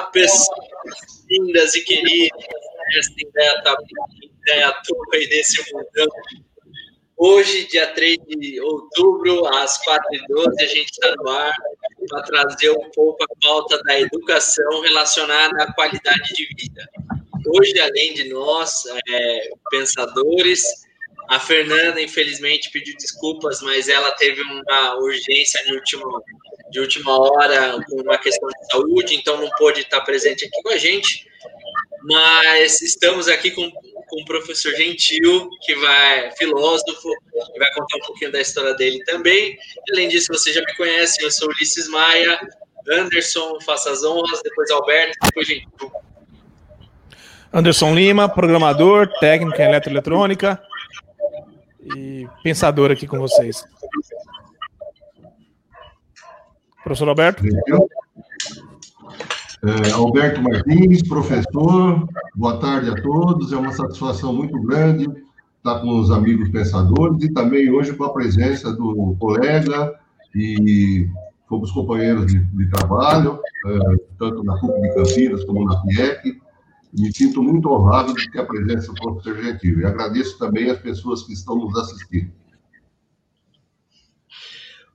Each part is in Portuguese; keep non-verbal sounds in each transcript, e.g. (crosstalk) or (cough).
Pessoas lindas e queridas desta Indaiatuba e desse mundão. Hoje, dia 3 de outubro, às 4h12, a gente está no ar para trazer um pouco a pauta da educação relacionada à qualidade de vida. Hoje, além de nós, é, pensadores, a Fernanda, infelizmente, pediu desculpas, mas ela teve uma urgência de última, de última hora com uma questão de saúde, então não pôde estar presente aqui com a gente. Mas estamos aqui com, com o professor Gentil, que vai, filósofo, que vai contar um pouquinho da história dele também. Além disso, você já me conhece, eu sou Ulisses Maia, Anderson, faça as honras, depois Alberto, depois Gentil. Anderson Lima, programador, técnico em eletroeletrônica e pensador aqui com vocês. Professor Alberto? É, Alberto Martins, professor, boa tarde a todos. É uma satisfação muito grande estar com os amigos pensadores e também hoje com a presença do colega e fomos companheiros de, de trabalho, é, tanto na CUP de Campinas como na FIEC. Me sinto muito honrado de ter a presença do professor Gentil e agradeço também as pessoas que estão nos assistindo.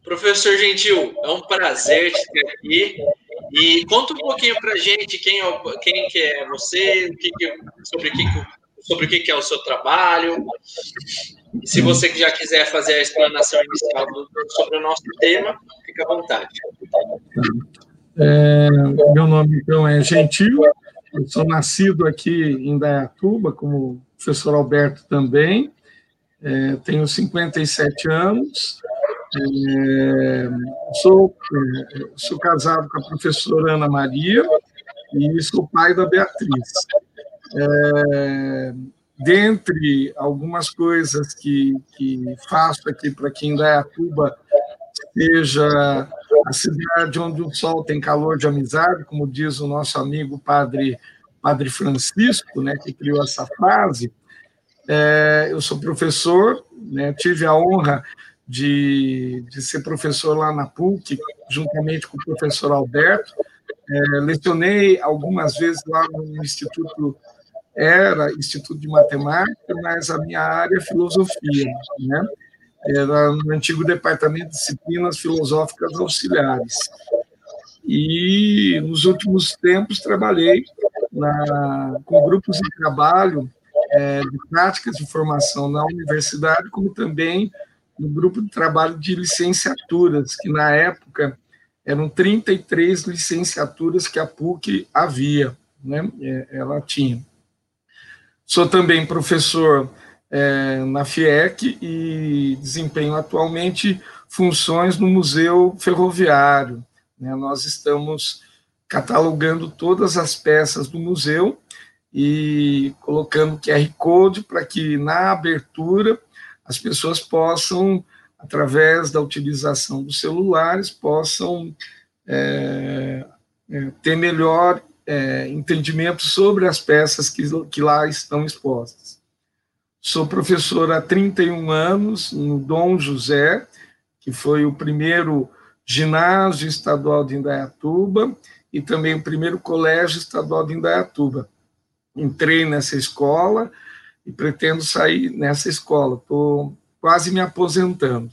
Professor Gentil, é um prazer te ter aqui. E conta um pouquinho para a gente quem é, quem que é você, que que, sobre, que, sobre o que, que é o seu trabalho. E se você já quiser fazer a explanação inicial do, sobre o nosso tema, fica à vontade. É, meu nome, então, é Gentil, eu sou nascido aqui em Dayatuba, como o professor Alberto também, é, tenho 57 anos, é, sou, é, sou casado com a professora Ana Maria e sou pai da Beatriz. É, dentre algumas coisas que, que faço aqui para que Indaiatuba seja a cidade onde o sol tem calor de amizade, como diz o nosso amigo padre, padre Francisco, né, que criou essa frase. É, eu sou professor, né, tive a honra de, de ser professor lá na PUC, juntamente com o professor Alberto. É, lecionei algumas vezes lá no Instituto, era Instituto de Matemática, mas a minha área é filosofia, né? Era no antigo Departamento de Disciplinas Filosóficas Auxiliares. E nos últimos tempos trabalhei na, com grupos de trabalho é, de práticas de formação na universidade, como também no grupo de trabalho de licenciaturas, que na época eram 33 licenciaturas que a PUC havia, né? É, ela tinha. Sou também professor é, na FIEC e desempenho atualmente funções no Museu Ferroviário. Né? Nós estamos catalogando todas as peças do museu e colocando QR Code para que na abertura as pessoas possam, através da utilização dos celulares, possam é, é, ter melhor é, entendimento sobre as peças que, que lá estão expostas. Sou professor há 31 anos no Dom José, que foi o primeiro ginásio estadual de Indaiatuba e também o primeiro colégio estadual de Indaiatuba. Entrei nessa escola e pretendo sair nessa escola. Estou quase me aposentando.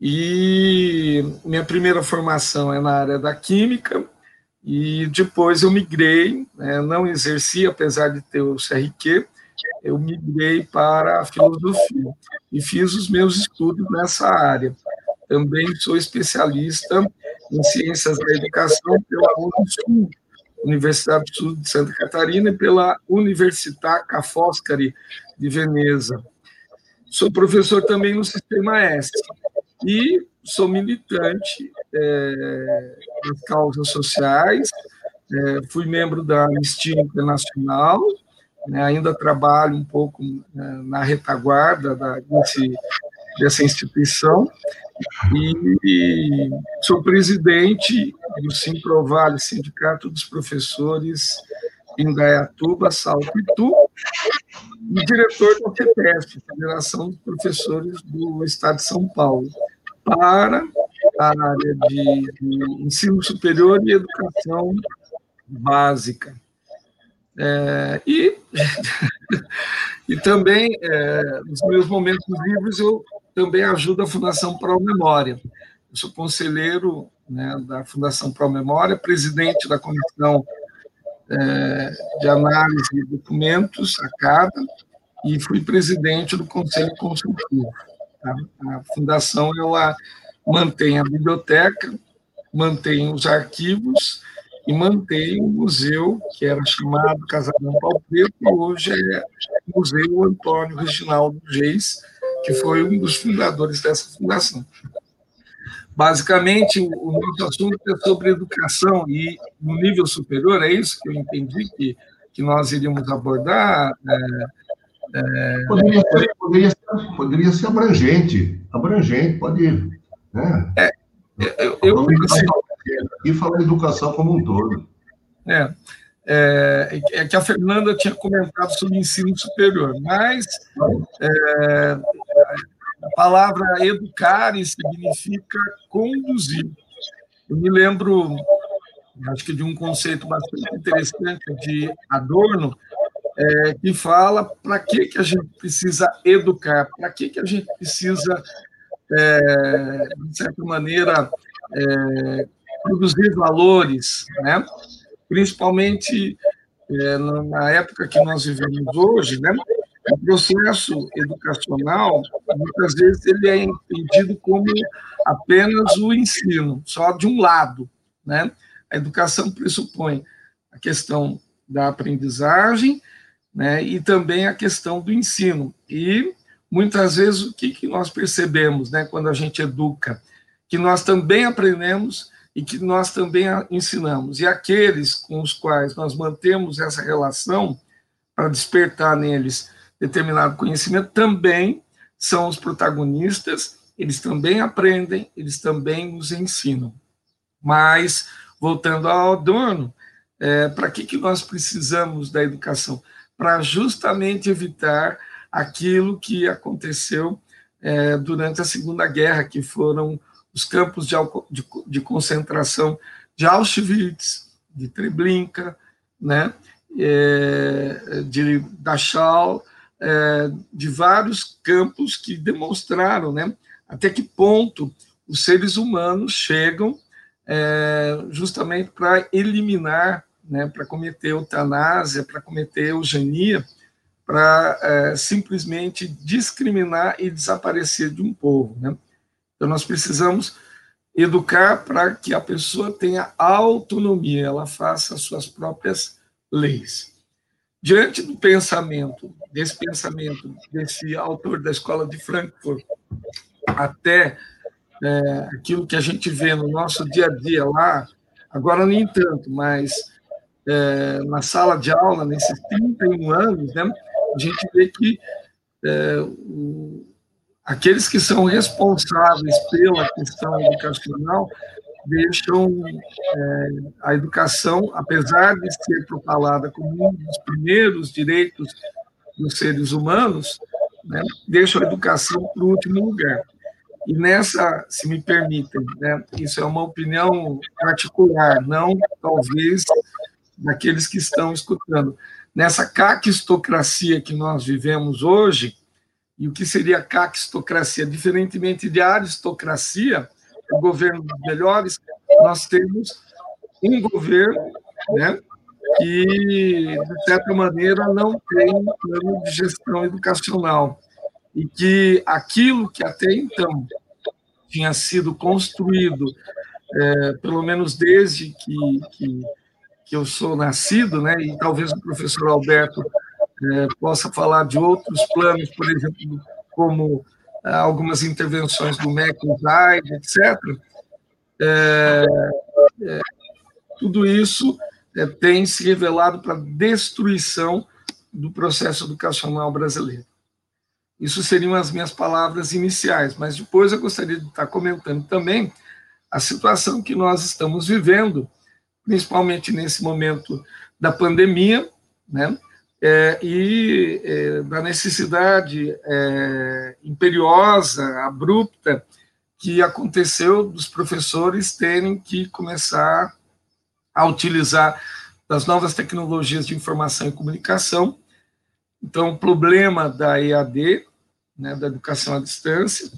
E minha primeira formação é na área da química, e depois eu migrei, né, não exerci, apesar de ter o CRQ, eu migrei para a filosofia e fiz os meus estudos nessa área. Também sou especialista em ciências da educação pela UNISUL, Universidade do Sul de Santa Catarina, e pela Università Ca' Foscari de Veneza. Sou professor também no Sistema S e sou militante é, das causas sociais, é, fui membro da Anistia Internacional, né, ainda trabalho um pouco é, na retaguarda da, desse, dessa instituição, e sou presidente do Simprovale, Sindicato dos Professores em Gaiatuba, Salto e Tu, e diretor da FEPESP, Federação dos Professores do Estado de São Paulo, para a área de, de ensino superior e educação básica. É, e, (laughs) e também, é, nos meus momentos livres, eu também ajudo a Fundação Pro Memória. Eu sou conselheiro né, da Fundação Pro Memória, presidente da Comissão é, de Análise de Documentos, a CADA, e fui presidente do Conselho Consultivo. Tá? A Fundação ela mantém a biblioteca, mantém os arquivos e mantém o museu, que era chamado Casarão Pau e hoje é Museu Antônio Reginaldo Geis, que foi um dos fundadores dessa fundação. Basicamente, o nosso assunto é sobre educação e no nível superior, é isso que eu entendi que, que nós iríamos abordar. É, é... Poderia, ser, poderia, ser, poderia ser abrangente, abrangente, pode ir. Né? É, eu, eu, assim, e falar educação como um todo. É, é, é, que a Fernanda tinha comentado sobre ensino superior, mas é, a palavra educar significa conduzir. Eu me lembro, acho que de um conceito bastante interessante de Adorno, é, que fala para que, que a gente precisa educar, para que, que a gente precisa, é, de certa maneira, é, produzir valores, né? principalmente é, na época que nós vivemos hoje, né? Processo educacional, muitas vezes, ele é entendido como apenas o ensino, só de um lado. Né? A educação pressupõe a questão da aprendizagem né? e também a questão do ensino. E, muitas vezes, o que, que nós percebemos né, quando a gente educa? Que nós também aprendemos e que nós também ensinamos. E aqueles com os quais nós mantemos essa relação para despertar neles determinado conhecimento também são os protagonistas, eles também aprendem, eles também nos ensinam. Mas, voltando ao Adorno, é, para que, que nós precisamos da educação? Para justamente evitar aquilo que aconteceu é, durante a Segunda Guerra, que foram os campos de, de, de concentração de Auschwitz, de Treblinka, né, é, de Dachau, é, de vários campos que demonstraram né, até que ponto os seres humanos chegam é, justamente para eliminar, né, para cometer eutanásia, para cometer eugenia, para é, simplesmente discriminar e desaparecer de um povo. Né? Então, nós precisamos educar para que a pessoa tenha autonomia, ela faça as suas próprias leis. Diante do pensamento, desse pensamento desse autor da escola de Frankfurt, até é, aquilo que a gente vê no nosso dia a dia lá, agora nem tanto, mas é, na sala de aula, nesses 31 anos, né, a gente vê que é, o, aqueles que são responsáveis pela questão educacional deixam é, a educação, apesar de ser propalada como um dos primeiros direitos dos seres humanos, né, deixam a educação para o último lugar. E nessa, se me permitem, né, isso é uma opinião particular, não talvez daqueles que estão escutando. Nessa caquistocracia que nós vivemos hoje, e o que seria caquistocracia? Diferentemente de aristocracia, o governo dos melhores, nós temos um governo né, que, de certa maneira, não tem um plano de gestão educacional e que aquilo que até então tinha sido construído, é, pelo menos desde que, que, que eu sou nascido, né, e talvez o professor Alberto é, possa falar de outros planos, por exemplo, como é, algumas intervenções do MEC, etc. É, é, tudo isso é, tem se revelado para destruição do processo educacional brasileiro. Isso seriam as minhas palavras iniciais, mas depois eu gostaria de estar comentando também a situação que nós estamos vivendo, principalmente nesse momento da pandemia, né? é, e é, da necessidade é, imperiosa, abrupta, que aconteceu dos professores terem que começar a utilizar das novas tecnologias de informação e comunicação. Então, o problema da EAD, né, da educação à distância,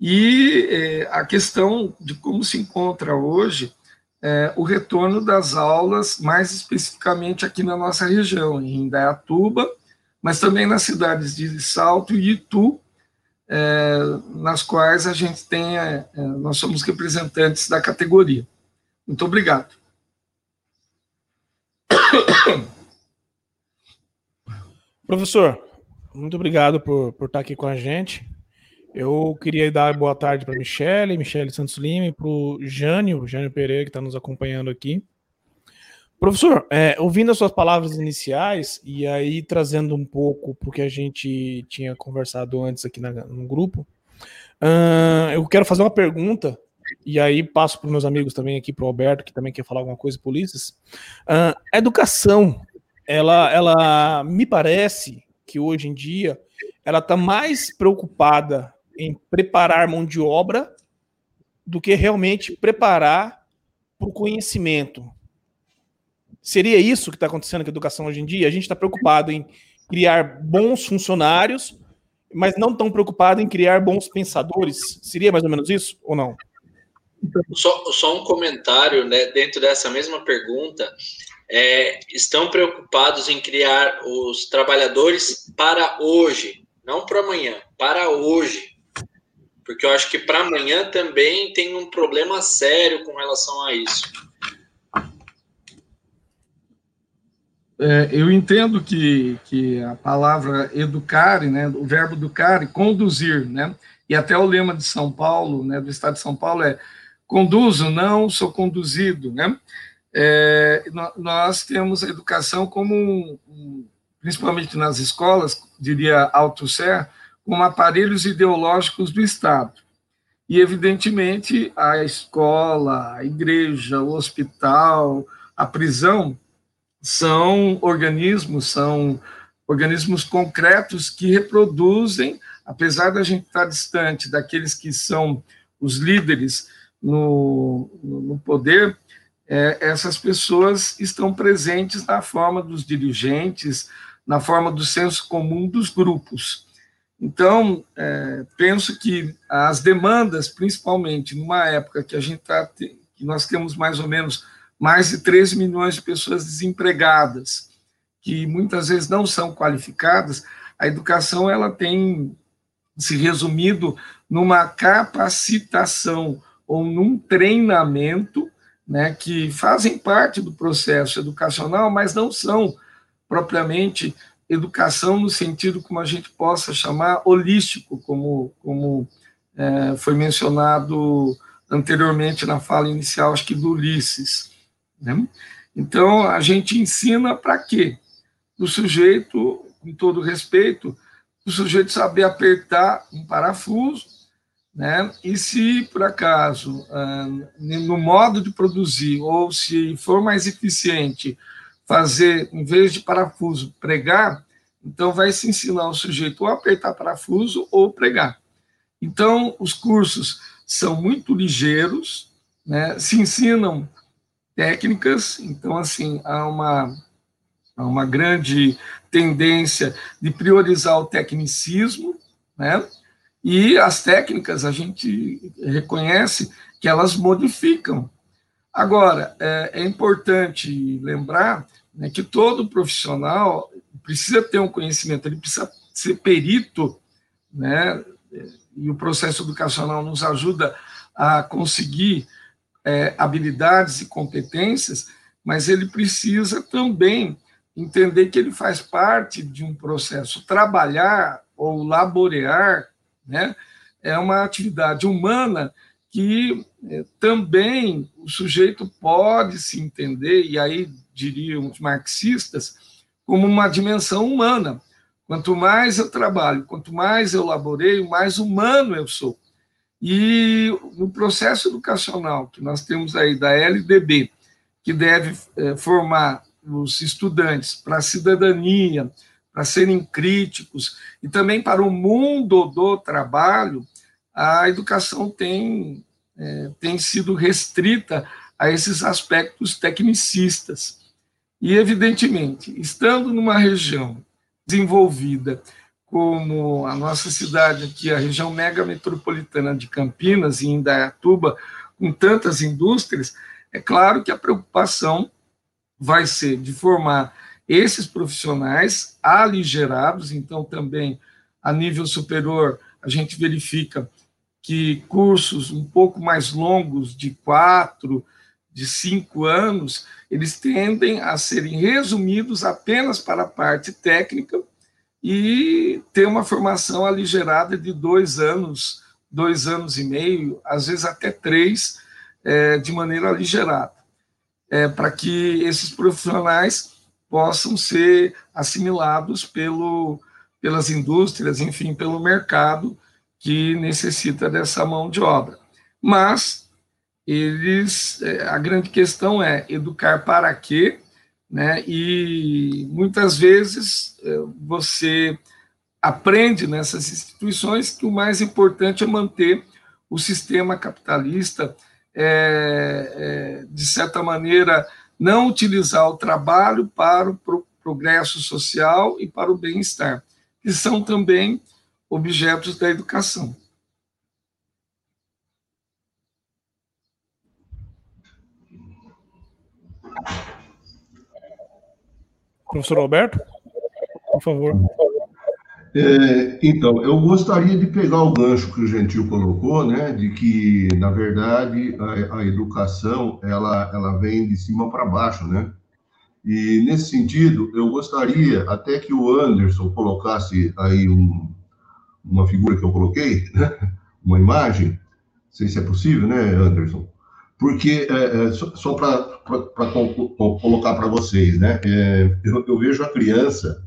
e é, a questão de como se encontra hoje é, o retorno das aulas, mais especificamente aqui na nossa região, em Indaiatuba, mas também nas cidades de Salto e Itu, é, nas quais a gente tem, nós somos representantes da categoria. Muito obrigado. (coughs) Professor, muito obrigado por, por estar aqui com a gente. Eu queria dar boa tarde para Michele, Michele Santos Lima, e para o Jânio, Jânio Pereira, que está nos acompanhando aqui. Professor, é, ouvindo as suas palavras iniciais e aí trazendo um pouco porque a gente tinha conversado antes aqui na, no grupo, uh, eu quero fazer uma pergunta e aí passo para meus amigos também aqui, para o Alberto, que também quer falar alguma coisa, polícias. Uh, a educação, ela, ela me parece que hoje em dia ela está mais preocupada em preparar mão de obra do que realmente preparar para o conhecimento. Seria isso que está acontecendo com a educação hoje em dia? A gente está preocupado em criar bons funcionários, mas não tão preocupado em criar bons pensadores. Seria mais ou menos isso ou não? Só, só um comentário né, dentro dessa mesma pergunta. É, estão preocupados em criar os trabalhadores para hoje, não para amanhã, para hoje. Porque eu acho que para amanhã também tem um problema sério com relação a isso. É, eu entendo que, que a palavra educare, né, o verbo educare, conduzir, né, e até o lema de São Paulo, né, do Estado de São Paulo é conduzo, não sou conduzido, né, é, nós temos a educação como, principalmente nas escolas, diria Althusser, como aparelhos ideológicos do Estado. E, evidentemente, a escola, a igreja, o hospital, a prisão são organismos, são organismos concretos que reproduzem, apesar da gente estar distante daqueles que são os líderes no, no poder, é, essas pessoas estão presentes na forma dos dirigentes, na forma do senso comum dos grupos. Então, é, penso que as demandas, principalmente numa época que a gente está, que nós temos mais ou menos mais de 13 milhões de pessoas desempregadas, que muitas vezes não são qualificadas, a educação ela tem se resumido numa capacitação ou num treinamento, né, que fazem parte do processo educacional, mas não são propriamente educação no sentido como a gente possa chamar holístico, como, como é, foi mencionado anteriormente na fala inicial, acho que do Ulisses. Né? Então, a gente ensina para quê? O sujeito, com todo respeito, o sujeito saber apertar um parafuso, né? E se por acaso, ah, no modo de produzir, ou se for mais eficiente, fazer, em vez de parafuso, pregar, então vai se ensinar o sujeito ou apertar parafuso ou pregar. Então, os cursos são muito ligeiros, né? se ensinam técnicas, então, assim, há uma, há uma grande tendência de priorizar o tecnicismo, né? E as técnicas, a gente reconhece que elas modificam. Agora, é, é importante lembrar né, que todo profissional precisa ter um conhecimento, ele precisa ser perito, né? E o processo educacional nos ajuda a conseguir é, habilidades e competências, mas ele precisa também entender que ele faz parte de um processo. Trabalhar ou laborear né, é uma atividade humana que é, também o sujeito pode se entender, e aí diriam os marxistas, como uma dimensão humana. Quanto mais eu trabalho, quanto mais eu laboreio, mais humano eu sou. E no processo educacional que nós temos aí da LDB, que deve é, formar os estudantes para a cidadania, para serem críticos e também para o mundo do trabalho, a educação tem, é, tem sido restrita a esses aspectos tecnicistas. E, evidentemente, estando numa região desenvolvida como a nossa cidade aqui, a região mega metropolitana de Campinas e Indaiatuba, com tantas indústrias, é claro que a preocupação vai ser de formar esses profissionais aligerados, então também a nível superior a gente verifica que cursos um pouco mais longos, de quatro, de cinco anos, eles tendem a serem resumidos apenas para a parte técnica e ter uma formação aligerada de dois anos, dois anos e meio, às vezes até três, é, de maneira aligerada, é, para que esses profissionais possam ser assimilados pelo, pelas indústrias, enfim, pelo mercado que necessita dessa mão de obra. Mas eles, é, a grande questão é educar para quê, né? E muitas vezes é, você aprende nessas instituições que o mais importante é manter o sistema capitalista, é, é, de certa maneira, não utilizar o trabalho para o progresso social e para o bem-estar, que são também objetos da educação. Professor Alberto, por favor. É, então, eu gostaria de pegar o gancho que o Gentil colocou, né, de que, na verdade, a, a educação, ela, ela vem de cima para baixo, né? E, nesse sentido, eu gostaria até que o Anderson colocasse aí um, uma figura que eu coloquei, né? (laughs) uma imagem, não sei se é possível, né, Anderson? Porque, é, é, só, só para colocar para vocês, né, é, eu, eu, vejo a criança,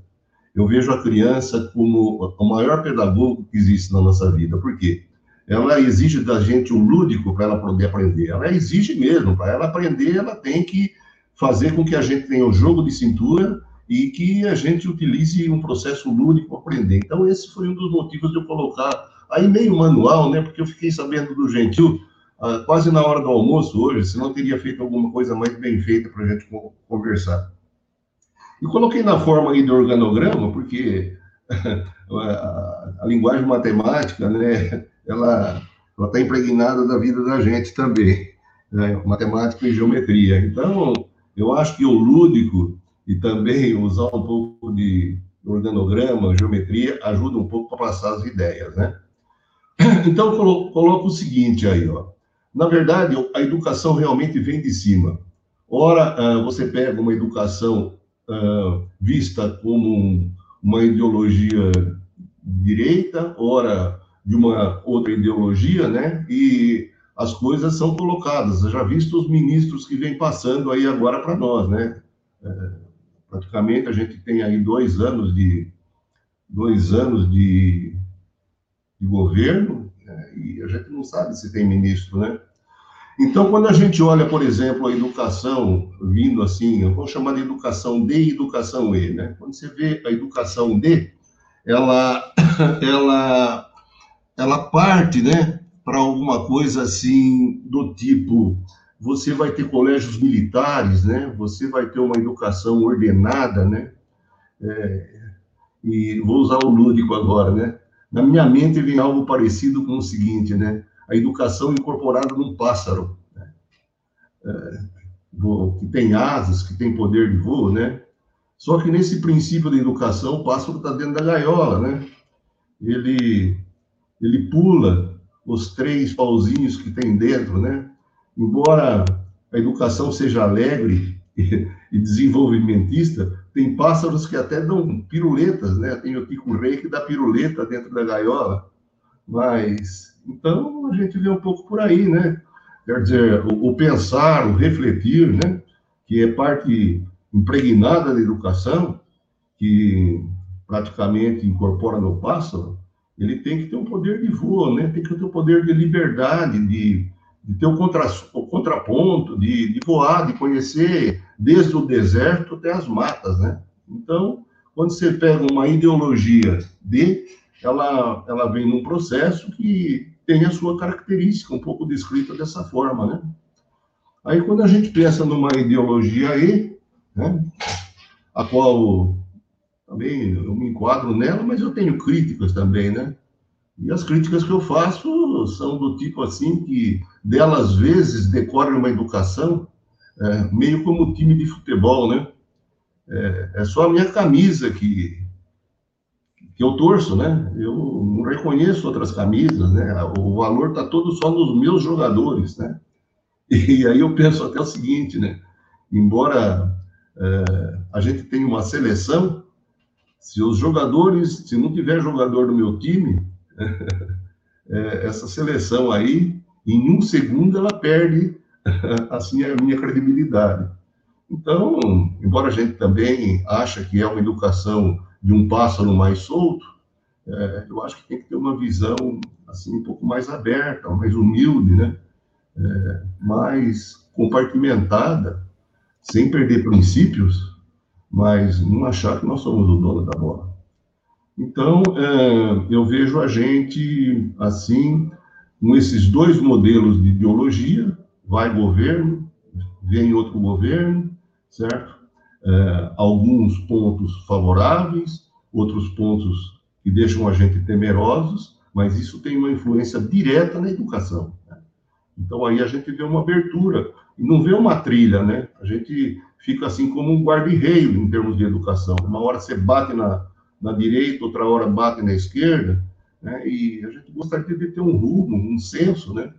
eu vejo a criança como o maior pedagogo que existe na nossa vida, por quê? Ela exige da gente um lúdico para ela poder aprender, ela exige mesmo, para ela aprender, ela tem que fazer com que a gente tenha o um jogo de cintura e que a gente utilize um processo lúdico para aprender. Então, esse foi um dos motivos de eu colocar aí meio manual, né? Porque eu fiquei sabendo do Gentil ah, quase na hora do almoço hoje, se não teria feito alguma coisa mais bem feita para a gente conversar. E coloquei na forma aí do organograma, porque (laughs) a, linguagem matemática, né? Ela está impregnada da vida da gente também, né? matemática e geometria. Então, eu acho que o lúdico e também usar um pouco de organograma, geometria, ajuda um pouco para passar as ideias, né? (clears throat) Então, colo coloco o seguinte aí, ó. Na verdade, a educação realmente vem de cima. Ora, uh, você pega uma educação uh, vista como um, uma ideologia direita, ora de uma outra ideologia, né? E as coisas são colocadas. Eu já visto os ministros que vêm passando aí agora para nós, né? Uh, praticamente a gente tem aí dois anos de dois anos de, de governo né, e a gente não sabe se tem ministro, né? Então, quando a gente olha, por exemplo, a educação vindo assim, eu vou chamar de educação D e educação E, né? Quando você vê a educação D, ela, (coughs) ela, ela parte, né, para alguma coisa assim do tipo você vai ter colégios militares, né? Você vai ter uma educação ordenada, né? É, e vou usar o lúdico agora, né? Na minha mente vem algo parecido com o seguinte, né? A educação incorporada num pássaro, né? é, que tem asas, que tem poder de voo, né? Só que nesse princípio da educação, o pássaro está dentro da gaiola, né? Ele, ele pula os três pauzinhos que tem dentro, né? embora a educação seja alegre (laughs) e desenvolvimentista, tem pássaros que até dão piruletas, né? Tem o tico-rei que dá piruleta dentro da gaiola. Mas, então, a gente vê um pouco por aí, né? Quer dizer, o, o pensar, o refletir, né? Que é parte impregnada da educação, que praticamente incorpora no pássaro, ele tem que ter um poder de voo, né? Tem que ter um poder de liberdade, de de ter o, contra, contraponto, de, de voar, de conhecer desde o deserto até as matas, né? Então, quando você pega uma ideologia de, ela, ela vem num processo que tem a sua característica, um pouco descrita dessa forma, né? Aí, quando a gente pensa numa ideologia E, né? a qual também eu me enquadro nela, mas eu tenho críticas também, né? E as críticas que eu faço são do tipo assim que delas vezes decorre uma educação é, meio como time de futebol, né? É, é, só a minha camisa que que eu torço, né? Eu não reconheço outras camisas, né? O valor está todo só nos meus jogadores, né? (laughs) E aí eu penso até o seguinte, né? Embora é, a gente tenha uma seleção, se os jogadores, se não tiver jogador do meu time, (laughs) é, essa seleção aí, em um segundo ela perde (laughs) assim a minha credibilidade. Então, embora a gente também acha que é uma educação de um pássaro mais solto, é, eu acho que tem que ter uma visão assim um pouco mais aberta, mais humilde, né? É, mais compartimentada, sem perder princípios, mas não achar que nós somos o dono da bola. Então, é, eu vejo a gente assim, com esses dois modelos de ideologia, vai governo, vem outro governo, certo? É, alguns pontos favoráveis, outros pontos que deixam a gente temerosos, mas isso tem uma influência direta na educação. Né? Então aí a gente vê uma abertura e não vê uma trilha, né? A gente fica assim como um guarda-reio em termos de educação. Uma hora você bate na, na direita, outra hora bate na esquerda, né? E a gente gostaria de ter um rumo, um senso, né?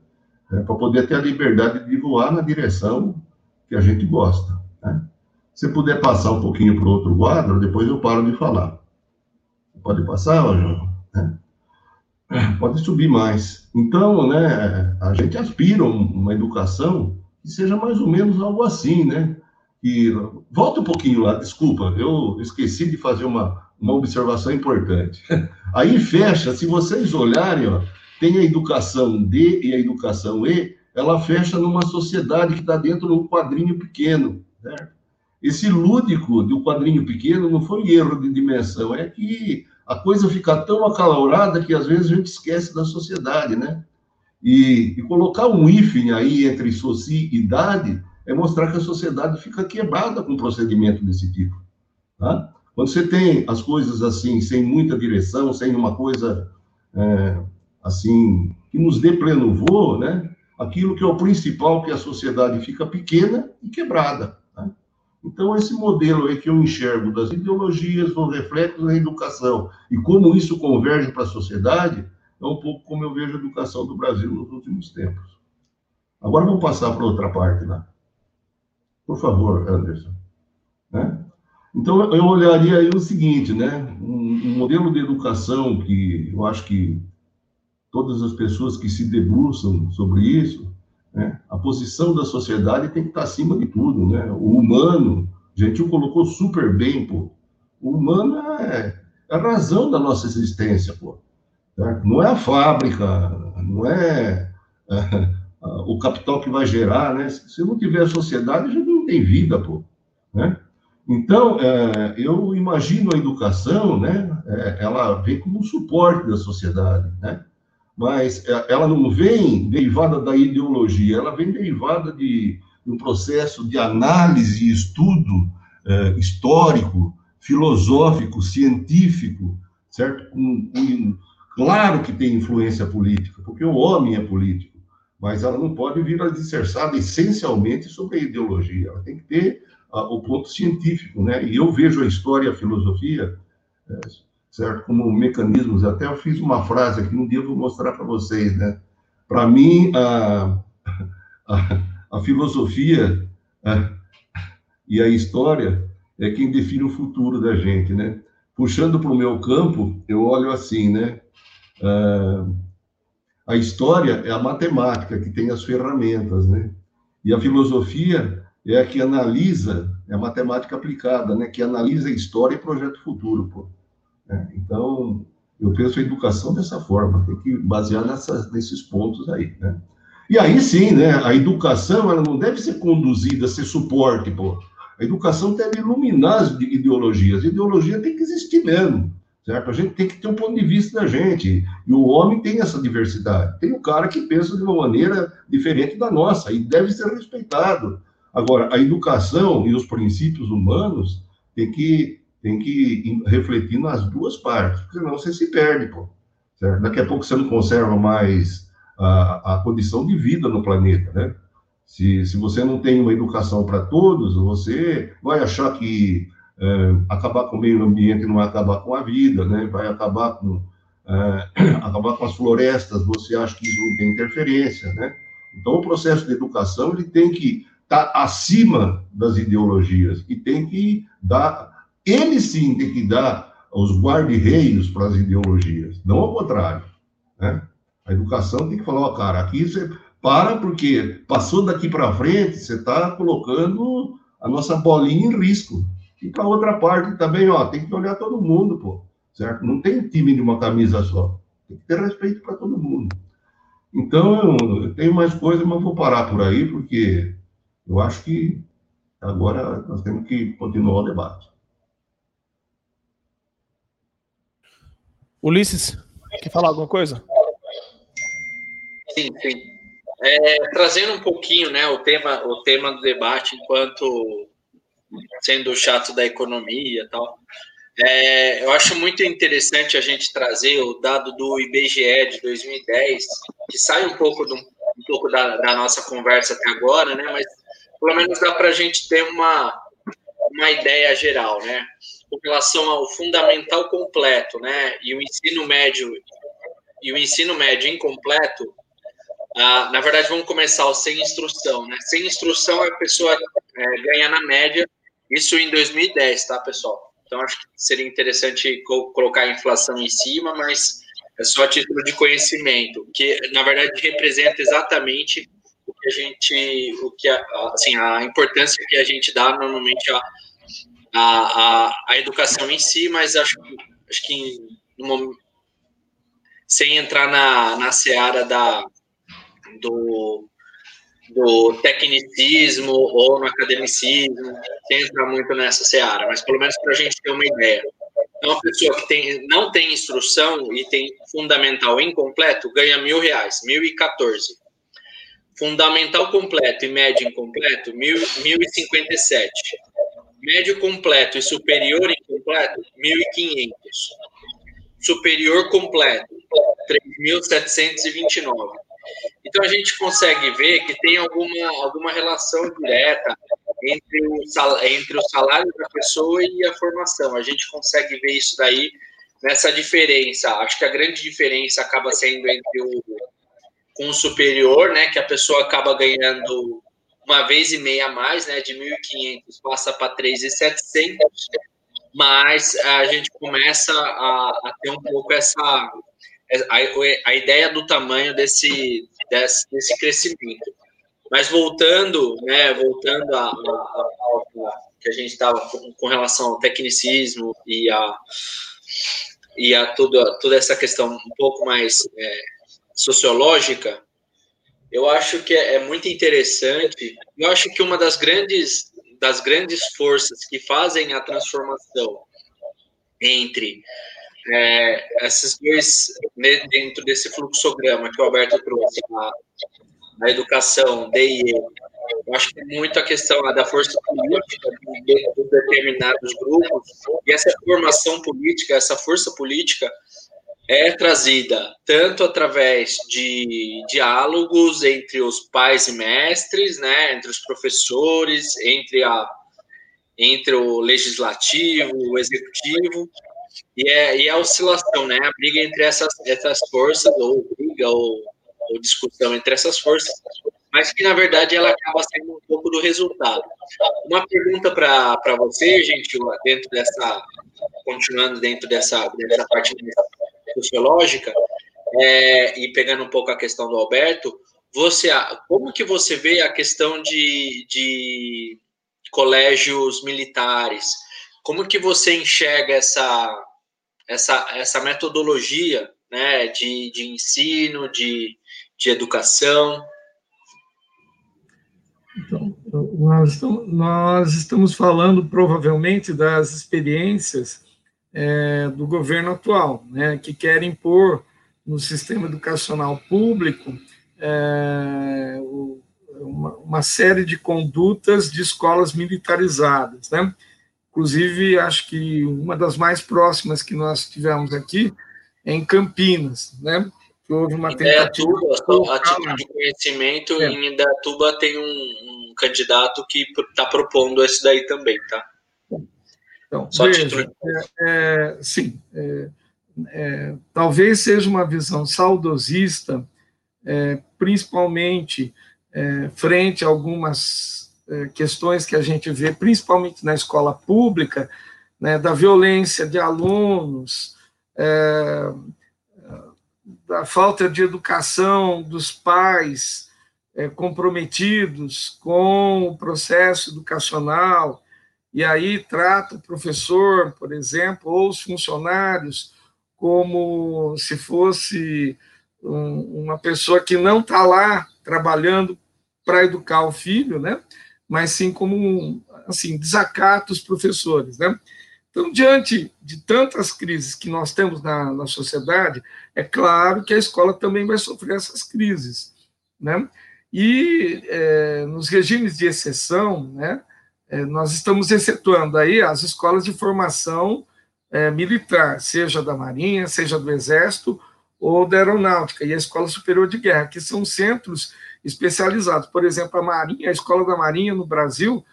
É, para poder ter a liberdade de voar na direção que a gente gosta. Né? Se puder passar um pouquinho para o outro quadro, depois eu paro de falar. Pode passar, João? É. Pode subir mais. Então, né, a gente aspira uma educação que seja mais ou menos algo assim, né? E volta um pouquinho lá, desculpa, eu esqueci de fazer uma, uma observação importante. (laughs) Aí fecha, se vocês olharem, ó, tem a educação D e a educação E, ela fecha numa sociedade que está dentro de um quadrinho pequeno, certo? Esse lúdico do quadrinho pequeno não foi erro de dimensão, é que a coisa fica tão acalorada que às vezes a gente esquece da sociedade, né? E, e colocar um hífen aí entre soci e idade é mostrar que a sociedade fica quebrada com um procedimento desse tipo. Tá? Quando você tem as coisas assim, sem muita direção, sem uma coisa é, assim, que nos dê pleno voo, né? Aquilo que é o principal, que a sociedade fica pequena e quebrada. Então, esse modelo aí que eu enxergo das ideologias, dos reflexos na educação e como isso converge para a sociedade, é um pouco como eu vejo a educação do Brasil nos últimos tempos. Agora vamos passar para outra parte lá. Por favor, Anderson. Né? Então, eu olharia aí o seguinte, né? Um, um modelo de educação que eu acho que todas as pessoas que se debruçam sobre isso né? A posição da sociedade tem que estar acima de tudo, né? O humano, Gentil colocou super bem, pô. O humano é, é a razão da nossa existência, pô. Certo? Não é a fábrica, não é, (laughs) é, o capital que vai gerar, né? Se não tiver a sociedade, já não tem vida, pô. Né? Então, é, eu imagino a educação, né? É, ela vem como um suporte da sociedade, né? Mas é, ela não vem derivada da ideologia, ela vem derivada de um processo de análise e estudo é, histórico, filosófico, científico, certo? Um, um, claro que tem influência política, porque o homem é político, mas ela não pode vir alicerçada essencialmente sobre a ideologia, ela tem que ter uh, o ponto científico, né? E eu vejo a história e a filosofia é, certo? Como mecanismos. Até eu fiz uma frase aqui, um dia eu vou mostrar para vocês, né? Para mim, a, a, a filosofia a, e a história é quem define o futuro da gente, né? Puxando para o meu campo, eu olho assim, né? a história é a matemática que tem as ferramentas, né? E a filosofia é a que analisa, é a matemática aplicada, né? Que analisa a história e projeta o futuro, pô. Né? Então, eu penso a educação dessa forma, tem que basear nessas, nesses pontos aí, né? E aí sim, né, a educação ela não deve ser conduzida, ser suporte, pô. A educação deve iluminar as ideologias. A ideologia tem que existir mesmo, certo? A gente tem que ter um ponto de vista da gente. E o homem tem essa diversidade. Tem o cara que pensa de uma maneira diferente da nossa e deve ser respeitado. Agora, a educação e os princípios humanos tem que, tem que refletir nas duas partes, senão você se perde, pô. Certo? Daqui a pouco você não conserva mais a, a condição de vida no planeta, né? Se, se você não tem uma educação para todos, você vai achar que é, acabar com o meio ambiente não vai acabar com a vida, né? Vai acabar com é, (clears throat) acabar com as florestas. Você acha que isso não tem interferência, né? Então o processo de educação ele tem que estar tá acima das ideologias e tem que dar, ele sim tem que dar os guarda-reios para as ideologias, não ao contrário, né? A educação tem que falar, ó, cara, aqui você para porque passou daqui para frente, você está colocando a nossa bolinha em risco. E para outra parte também, ó, tem que olhar todo mundo, pô, certo? Não tem time de uma camisa só. Tem que ter respeito para todo mundo. Então, eu tenho mais coisa, mas vou parar por aí, porque eu acho que agora nós temos que continuar o debate. Ulisses, quer falar alguma coisa? Sim, sim. É, trazendo um pouquinho né, o, tema, o tema do debate enquanto sendo chato da economia e tal. É, eu acho muito interessante a gente trazer o dado do IBGE de 2010, que sai um pouco, do, um pouco da, da nossa conversa até agora, né? Mas pelo menos dá para a gente ter uma, uma ideia geral, né? Com relação ao fundamental completo, né? E o ensino médio e o ensino médio incompleto, ah, na verdade, vamos começar o sem instrução, né? Sem instrução, a pessoa é, ganha na média, isso em 2010, tá, pessoal? Então, acho que seria interessante colocar a inflação em cima, mas é só título de conhecimento, que, na verdade, representa exatamente que a gente, o que a, assim, a importância que a gente dá normalmente à, à, à educação em si, mas acho, acho que no, sem entrar na, na seara da, do, do tecnicismo ou no academicismo, sem entrar muito nessa seara, mas pelo menos para a gente ter uma ideia. Então, uma pessoa que tem, não tem instrução e tem fundamental incompleto ganha mil reais, mil e quatorze. Fundamental completo e médio incompleto, mil, mil e cinquenta e sete. Médio completo e superior incompleto, mil e quinhentos. Superior completo, três mil setecentos e vinte e nove então a gente consegue ver que tem alguma, alguma relação direta entre o, entre o salário da pessoa e a formação. A gente consegue ver isso daí nessa diferença. Acho que a grande diferença acaba sendo entre o com o superior, né, que a pessoa acaba ganhando uma vez e meia a mais, né, de 1.500 passa para 3.700, mas a gente começa a, a ter um pouco essa a, a ideia do tamanho desse, desse, desse crescimento. Mas voltando, né, voltando pauta que a gente estava com, com, relação ao tecnicismo e a, e a tudo, toda essa questão um pouco mais é, sociológica, eu acho que é, é muito interessante. Eu acho que uma das grandes, das grandes forças que fazem a transformação entre é, esses dois, né, dentro desse fluxograma que o Alberto trouxe, a, a educação, D e E, eu acho que é muito a questão da força política de determinados grupos, e essa formação política, essa força política, é trazida tanto através de diálogos entre os pais e mestres, né, entre os professores, entre, a, entre o legislativo, o executivo, e é, e é a oscilação, né? A briga entre essas, essas forças, ou briga, ou, ou discussão entre essas forças, mas que na verdade ela acaba sendo um pouco do resultado. Uma pergunta para você, gente, dentro dessa, continuando dentro dessa, dessa parte sociológica, é, e pegando um pouco a questão do Alberto, você, como que você vê a questão de, de colégios militares? Como que você enxerga essa, essa, essa metodologia né, de, de ensino, de, de educação? Então, nós estamos, nós estamos falando provavelmente das experiências é, do governo atual, né, que querem impor no sistema educacional público é, uma, uma, série de condutas de escolas militarizadas, né? Inclusive, acho que uma das mais próximas que nós tivemos aqui é em Campinas, né? Que houve uma tentativa. A título de conhecimento, é. em Indaiatuba tem um, um candidato que está propondo esse daí também, tá? Então, Só veja, título. É, é, sim, é, é, talvez seja uma visão saudosista, é, principalmente é, frente a algumas questões que a gente vê, principalmente na escola pública, né, da violência de alunos, da falta de educação dos pais comprometidos com o processo educacional, e aí trata o professor, por exemplo, ou os funcionários como se fosse um, uma pessoa que não está lá trabalhando para educar o filho, né? Mas sim como assim desacato os professores, né? Então, diante de tantas crises que nós temos na, na sociedade, é claro que a escola também vai sofrer essas crises, né? E é, nos regimes de exceção, né? É, nós estamos excetuando aí as escolas de formação é, militar, seja da Marinha, seja do Exército ou da Aeronáutica, e a Escola Superior de Guerra, que são centros especializados. Por exemplo, a Marinha, a Escola da Marinha no Brasil,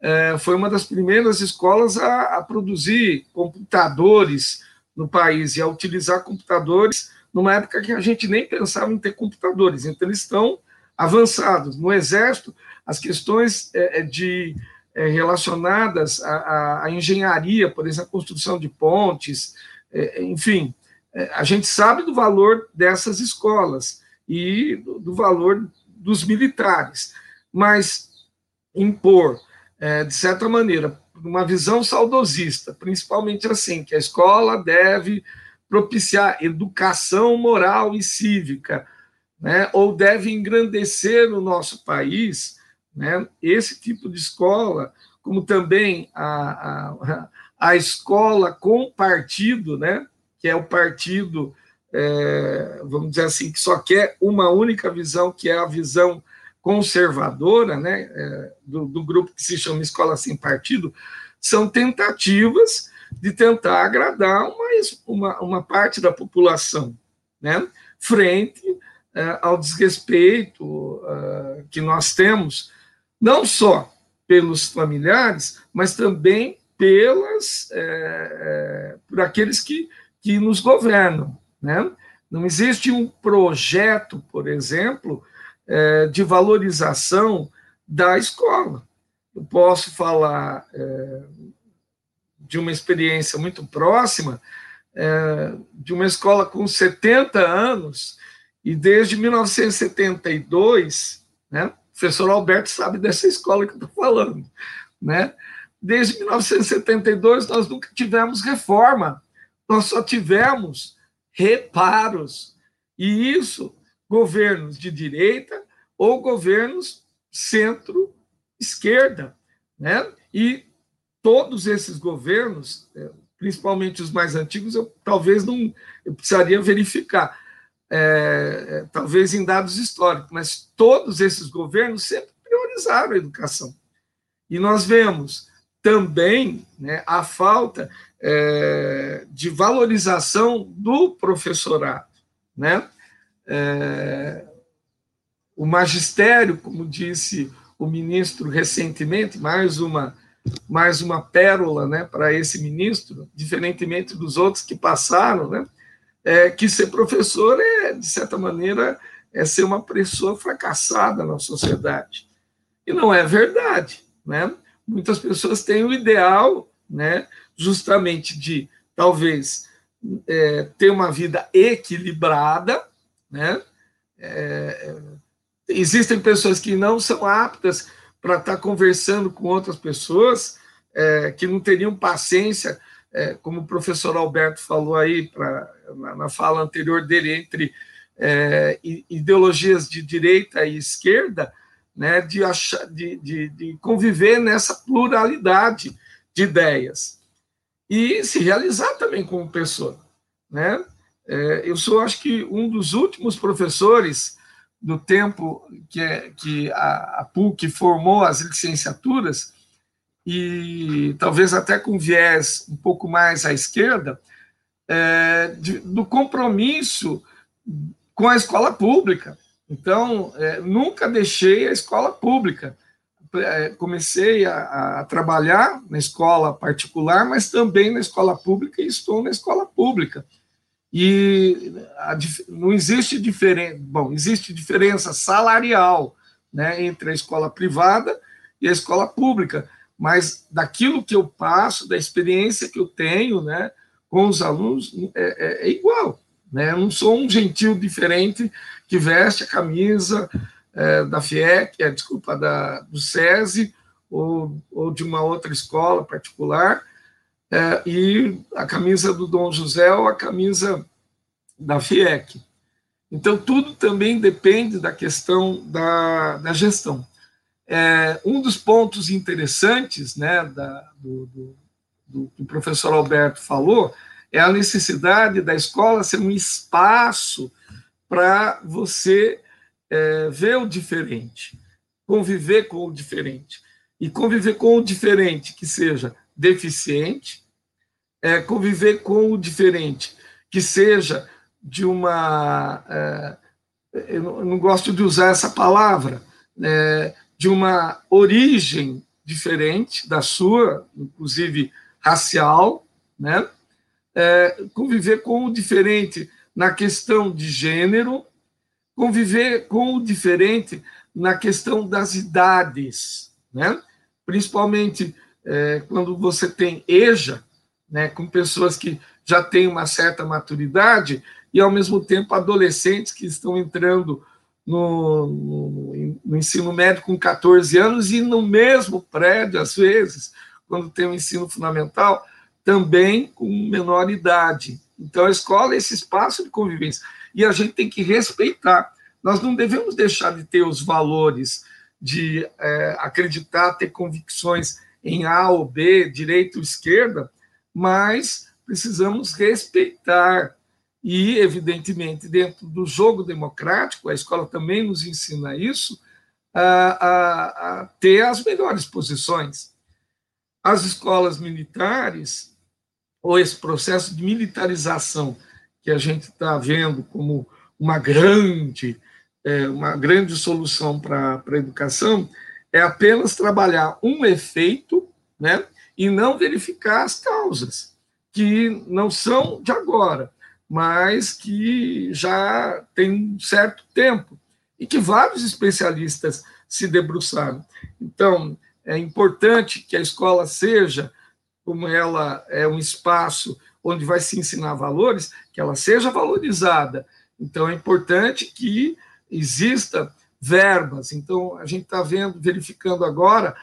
é, foi uma das primeiras escolas a, a, produzir computadores no país e a utilizar computadores numa época que a gente nem pensava em ter computadores. Então, eles estão avançados. No Exército, as questões é, é de é, relacionadas à, à, engenharia, por exemplo, a construção de pontes, é, enfim, é, a gente sabe do valor dessas escolas e do, do valor dos militares, mas impor, é, de certa maneira, uma visão saudosista, principalmente assim, que a escola deve propiciar educação moral e cívica, né, ou deve engrandecer o nosso país, né? Esse tipo de escola, como também a, a, a escola com partido, né? que é o partido, é, vamos dizer assim, que só quer uma única visão, que é a visão conservadora, né? É, do, do grupo que se chama Escola Sem Partido, são tentativas de tentar agradar uma, uma, uma parte da população, né? frente é, ao desrespeito uh, que nós temos não só pelos familiares, mas também pelas é, é, por aqueles que, que nos governam. Né? Não existe um projeto, por exemplo, é, de valorização da escola. Eu posso falar é, de uma experiência muito próxima, é, de uma escola com 70 anos, e desde 1972, né, professor Alberto sabe dessa escola que eu estou falando, né? Desde 1972 nós nunca tivemos reforma, nós só tivemos reparos. E isso, governos de direita ou governos centro-esquerda, né? E todos esses governos, é, principalmente os mais antigos, eu talvez não eu precisaria verificar é, é, talvez em dados históricos, mas todos esses governos sempre priorizaram a educação. E nós vemos também né, a falta é, de valorização do professorado. Né? É, o magistério, como disse o ministro recentemente, mais uma mais uma pérola né, para esse ministro, diferentemente dos outros que passaram, né, é, que ser professor é, de certa maneira, é ser uma pessoa fracassada na sociedade. E não é verdade, né? Muitas pessoas têm o ideal, né, justamente de talvez é, ter uma vida equilibrada, né? É, existem pessoas que não são aptas para estar conversando com outras pessoas, é, que não teriam paciência é, como o professor Alberto falou aí pra, na, na fala anterior dele, entre é, ideologias de direita e esquerda, né, de, achar, de, de, de conviver nessa pluralidade de ideias e se realizar também como pessoa. Né? É, eu sou, acho que, um dos últimos professores do tempo que, é, que a, a PUC formou as licenciaturas, e talvez até com viés um pouco mais à esquerda, é, de, do compromisso com a escola pública. Então, é, nunca deixei a escola pública. É, comecei a, a, trabalhar na escola particular, mas também na escola pública e estou na escola pública. E a, não existe diferença, bom, existe diferença salarial né, entre a escola privada e a escola pública, mas daquilo que eu passo, da experiência que eu tenho, né, com os alunos, é, é, é igual. Né? Eu não sou um gentil diferente que veste a camisa é, da FIEC, é, desculpa, da, do SESI ou, ou de uma outra escola particular, é, e a camisa do Dom José ou a camisa da FIEC. Então, tudo também depende da questão da, da gestão. É, um dos pontos interessantes né, da, do, do, do, que o professor Alberto falou é a necessidade da escola ser um espaço para você é, ver o diferente, conviver com o diferente. E conviver com o diferente que seja deficiente, é, conviver com o diferente que seja de uma. É, eu não gosto de usar essa palavra, é, de uma origem diferente da sua, inclusive racial, né? É, conviver com o diferente na questão de gênero, conviver com o diferente na questão das idades, né? principalmente é, quando você tem EJA, né, com pessoas que já têm uma certa maturidade, e ao mesmo tempo adolescentes que estão entrando no, no, no, ensino médio com 14 anos e no mesmo prédio, às vezes, quando tem o ensino fundamental, também com menor idade. Então, a escola é esse espaço de convivência. E a gente tem que respeitar. Nós não devemos deixar de ter os valores de é, acreditar, ter convicções em A ou B, direita ou esquerda, mas precisamos respeitar e, evidentemente, dentro do jogo democrático, a escola também nos ensina isso, a, a, a ter as melhores posições. As escolas militares, ou esse processo de militarização que a gente está vendo como uma grande, é, uma grande solução para a educação, é apenas trabalhar um efeito né, e não verificar as causas, que não são de agora mas que já tem um certo tempo e que vários especialistas se debruçaram. Então, é importante que a escola seja, como ela é um espaço onde vai se ensinar valores, que ela seja valorizada. Então, é importante que exista verbas. Então, a gente está vendo, verificando agora,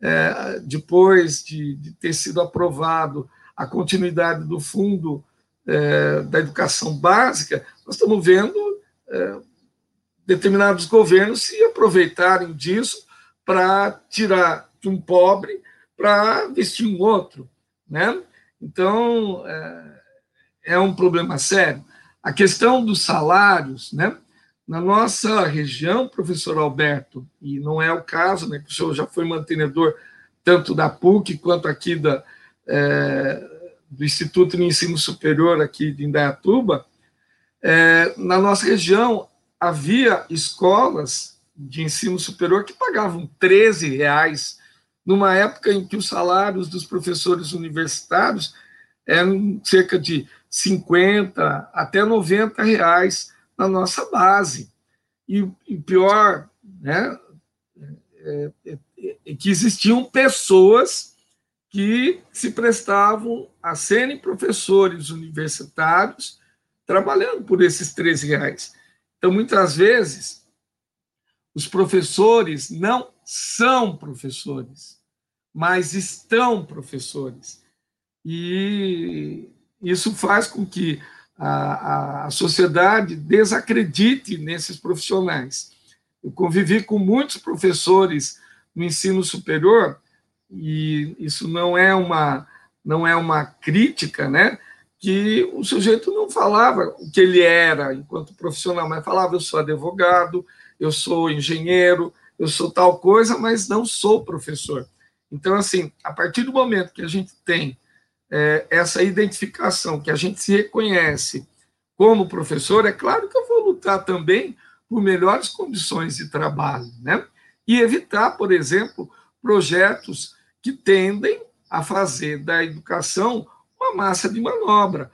é, depois de, de ter sido aprovado a continuidade do fundo é, da educação básica, nós estamos vendo é, determinados governos se aproveitarem disso para tirar de um pobre para vestir um outro, né? Então é, é um problema sério. A questão dos salários, né? Na nossa região, professor Alberto, e não é o caso, né, que o senhor já foi mantenedor tanto da PUC quanto aqui da, é, do Instituto de Ensino Superior aqui de Indaiatuba, é, na nossa região havia escolas de ensino superior que pagavam 13 reais numa época em que os salários dos professores universitários eram cerca de 50 até 90 reais na nossa base. E, e pior, né, é, é, é que existiam pessoas que se prestavam a serem professores universitários trabalhando por esses 13 reais. Então, muitas vezes, os professores não são professores, mas estão professores. E isso faz com que a, a sociedade desacredite nesses profissionais. Eu convivi com muitos professores no ensino superior e isso não é uma não é uma crítica, né? Que o sujeito não falava o que ele era enquanto profissional, mas falava: eu sou advogado, eu sou engenheiro, eu sou tal coisa, mas não sou professor. Então, assim, a partir do momento que a gente tem é, essa identificação, que a gente se reconhece como professor, é claro que eu vou lutar também por melhores condições de trabalho, né? E evitar, por exemplo, projetos que tendem a fazer da educação uma massa de manobra,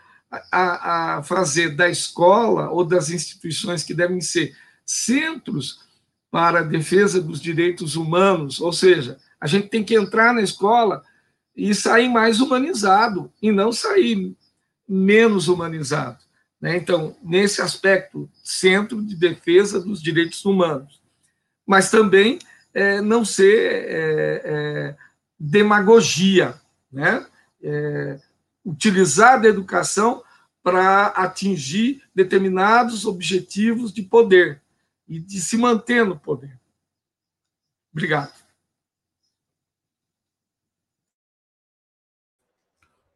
a, a fazer da escola ou das instituições que devem ser centros para a defesa dos direitos humanos, ou seja, a gente tem que entrar na escola e sair mais humanizado e não sair menos humanizado. Né? Então, nesse aspecto, centro de defesa dos direitos humanos, mas também é, não ser é, é, demagogia, né? Utilizar a educação para atingir determinados objetivos de poder e de se manter no poder. Obrigado.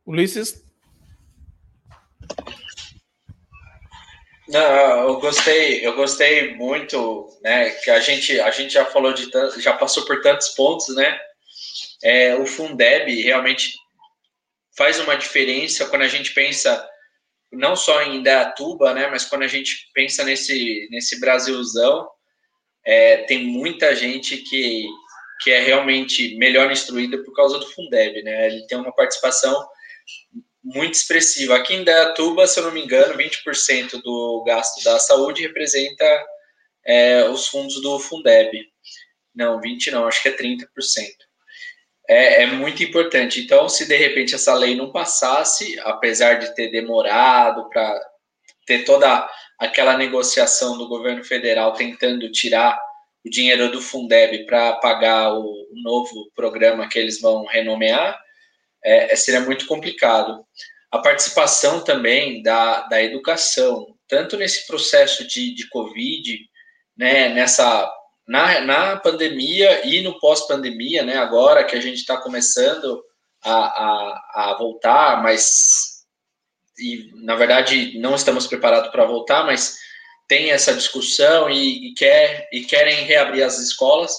Ulisses? Não, eu gostei, eu gostei muito, né? Que a gente, a gente já falou de já passou por tantos pontos, né? É, o Fundeb realmente faz uma diferença quando a gente pensa não só em Indaiatuba, né? Mas quando a gente pensa nesse nesse Brasilzão, é, tem muita gente que que é realmente melhor instruída por causa do Fundeb, né? Ele tem uma participação muito expressiva. Aqui em Dayatuba, se eu não me engano, 20% do gasto da saúde representa é, os fundos do Fundeb. Não, 20 não, acho que é 30%. É, é muito importante. Então, se de repente essa lei não passasse, apesar de ter demorado para ter toda aquela negociação do governo federal tentando tirar o dinheiro do Fundeb para pagar o, novo programa que eles vão renomear, é, é, seria muito complicado. A participação também da, da educação, tanto nesse processo de, de Covid, né, nessa, na, na pandemia e no pós-pandemia, né, agora que a gente está começando a, a, a voltar, mas, e, na verdade, não estamos preparados para voltar, mas tem essa discussão e, e, quer, e querem reabrir as escolas,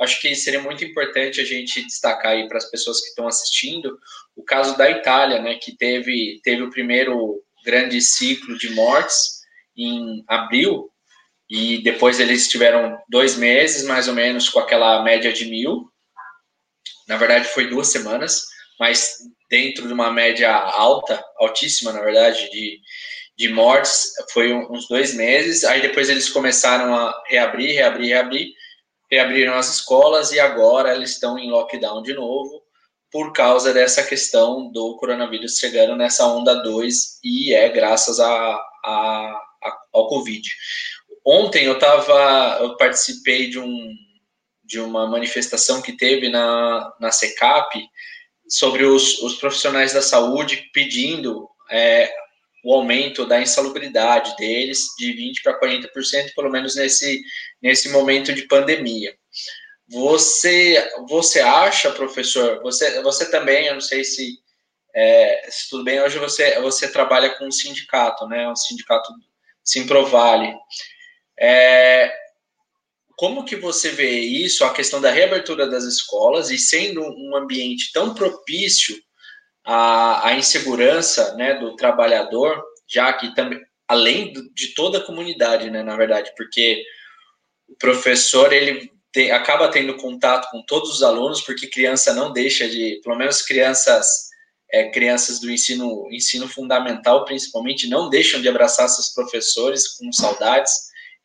acho que seria muito importante a gente destacar aí para as pessoas que estão assistindo o caso da Itália, né, que teve, teve o primeiro grande ciclo de mortes em abril, e depois eles tiveram dois meses, mais ou menos, com aquela média de mil. Na verdade, foi duas semanas, mas dentro de uma média alta, altíssima, na verdade, de, de mortes, foi uns dois meses. Aí depois eles começaram a reabrir, reabrir, reabrir reabriram as escolas e agora eles estão em lockdown de novo por causa dessa questão do coronavírus chegando nessa onda 2 e é graças a, a, a ao Covid. Ontem eu tava, eu participei de um de uma manifestação que teve na, na SECAP sobre os, os profissionais da saúde pedindo é, o aumento da insalubridade deles de 20% para 40%, pelo menos nesse, nesse momento de pandemia. Você, você acha, professor, você, você também, eu não sei se, é, se tudo bem, hoje você, você trabalha com um sindicato, né, um sindicato Simprovale. É, como que você vê isso, a questão da reabertura das escolas e sendo um ambiente tão propício a, a insegurança né, do trabalhador, já que também, além de toda a comunidade, né, na verdade, porque o professor ele acaba tendo contato com todos os alunos, porque criança não deixa de, pelo menos crianças é, crianças do ensino ensino fundamental, principalmente, não deixam de abraçar seus professores com saudades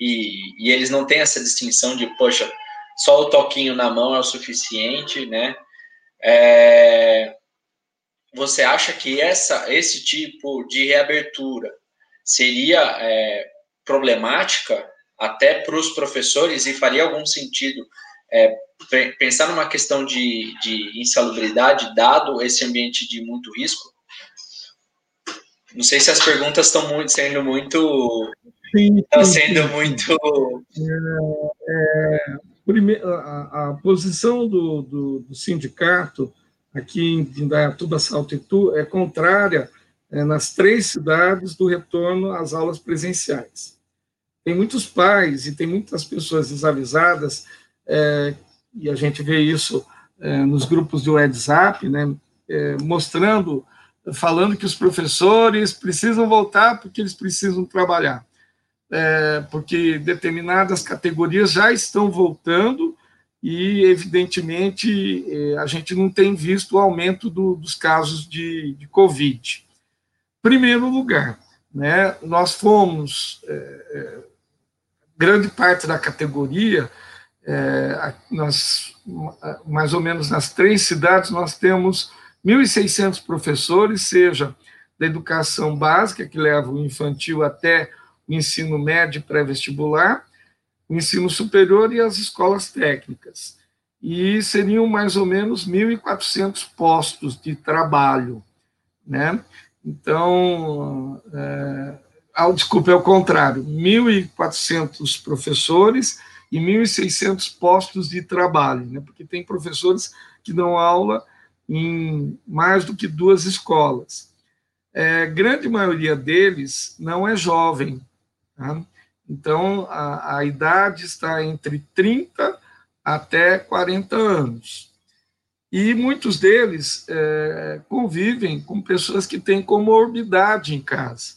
e, e eles não têm essa distinção de, poxa, só o toquinho na mão é o suficiente, né? É, você acha que essa, esse tipo de reabertura seria é, problemática até para os professores e faria algum sentido é, pensar numa questão de, de insalubridade, dado esse ambiente de muito risco? Não sei se as perguntas estão muito, sendo muito. Estão sendo muito. É, é, primeiro, a, a, posição do, do, do sindicato aqui em Indaiatuba, Salto Itu, é contrária é, nas três cidades do retorno às aulas presenciais. Tem muitos pais e tem muitas pessoas desavisadas, é, e a gente vê isso é, nos grupos do WhatsApp, né, é, mostrando, falando que os professores precisam voltar porque eles precisam trabalhar, é, porque determinadas categorias já estão voltando e, evidentemente, é, a gente não tem visto o aumento do, dos casos de, de Covid. Primeiro lugar, né, nós fomos, é, é, grande parte da categoria, é, nós, mais ou menos nas três cidades, nós temos 1.600 professores, seja da educação básica, que leva o infantil até ensino médio pré-vestibular, o ensino superior e as escolas técnicas. E seriam mais ou menos 1.400 postos de trabalho. Né? Então, é, ah, desculpa, é o contrário, 1.400 professores e 1.600 postos de trabalho, né? porque tem professores que dão aula em mais do que duas escolas. É, grande maioria deles não é jovem, tá? então a, a idade está entre 30 até 40 anos. E muitos deles é, convivem com pessoas que têm comorbidade em casa.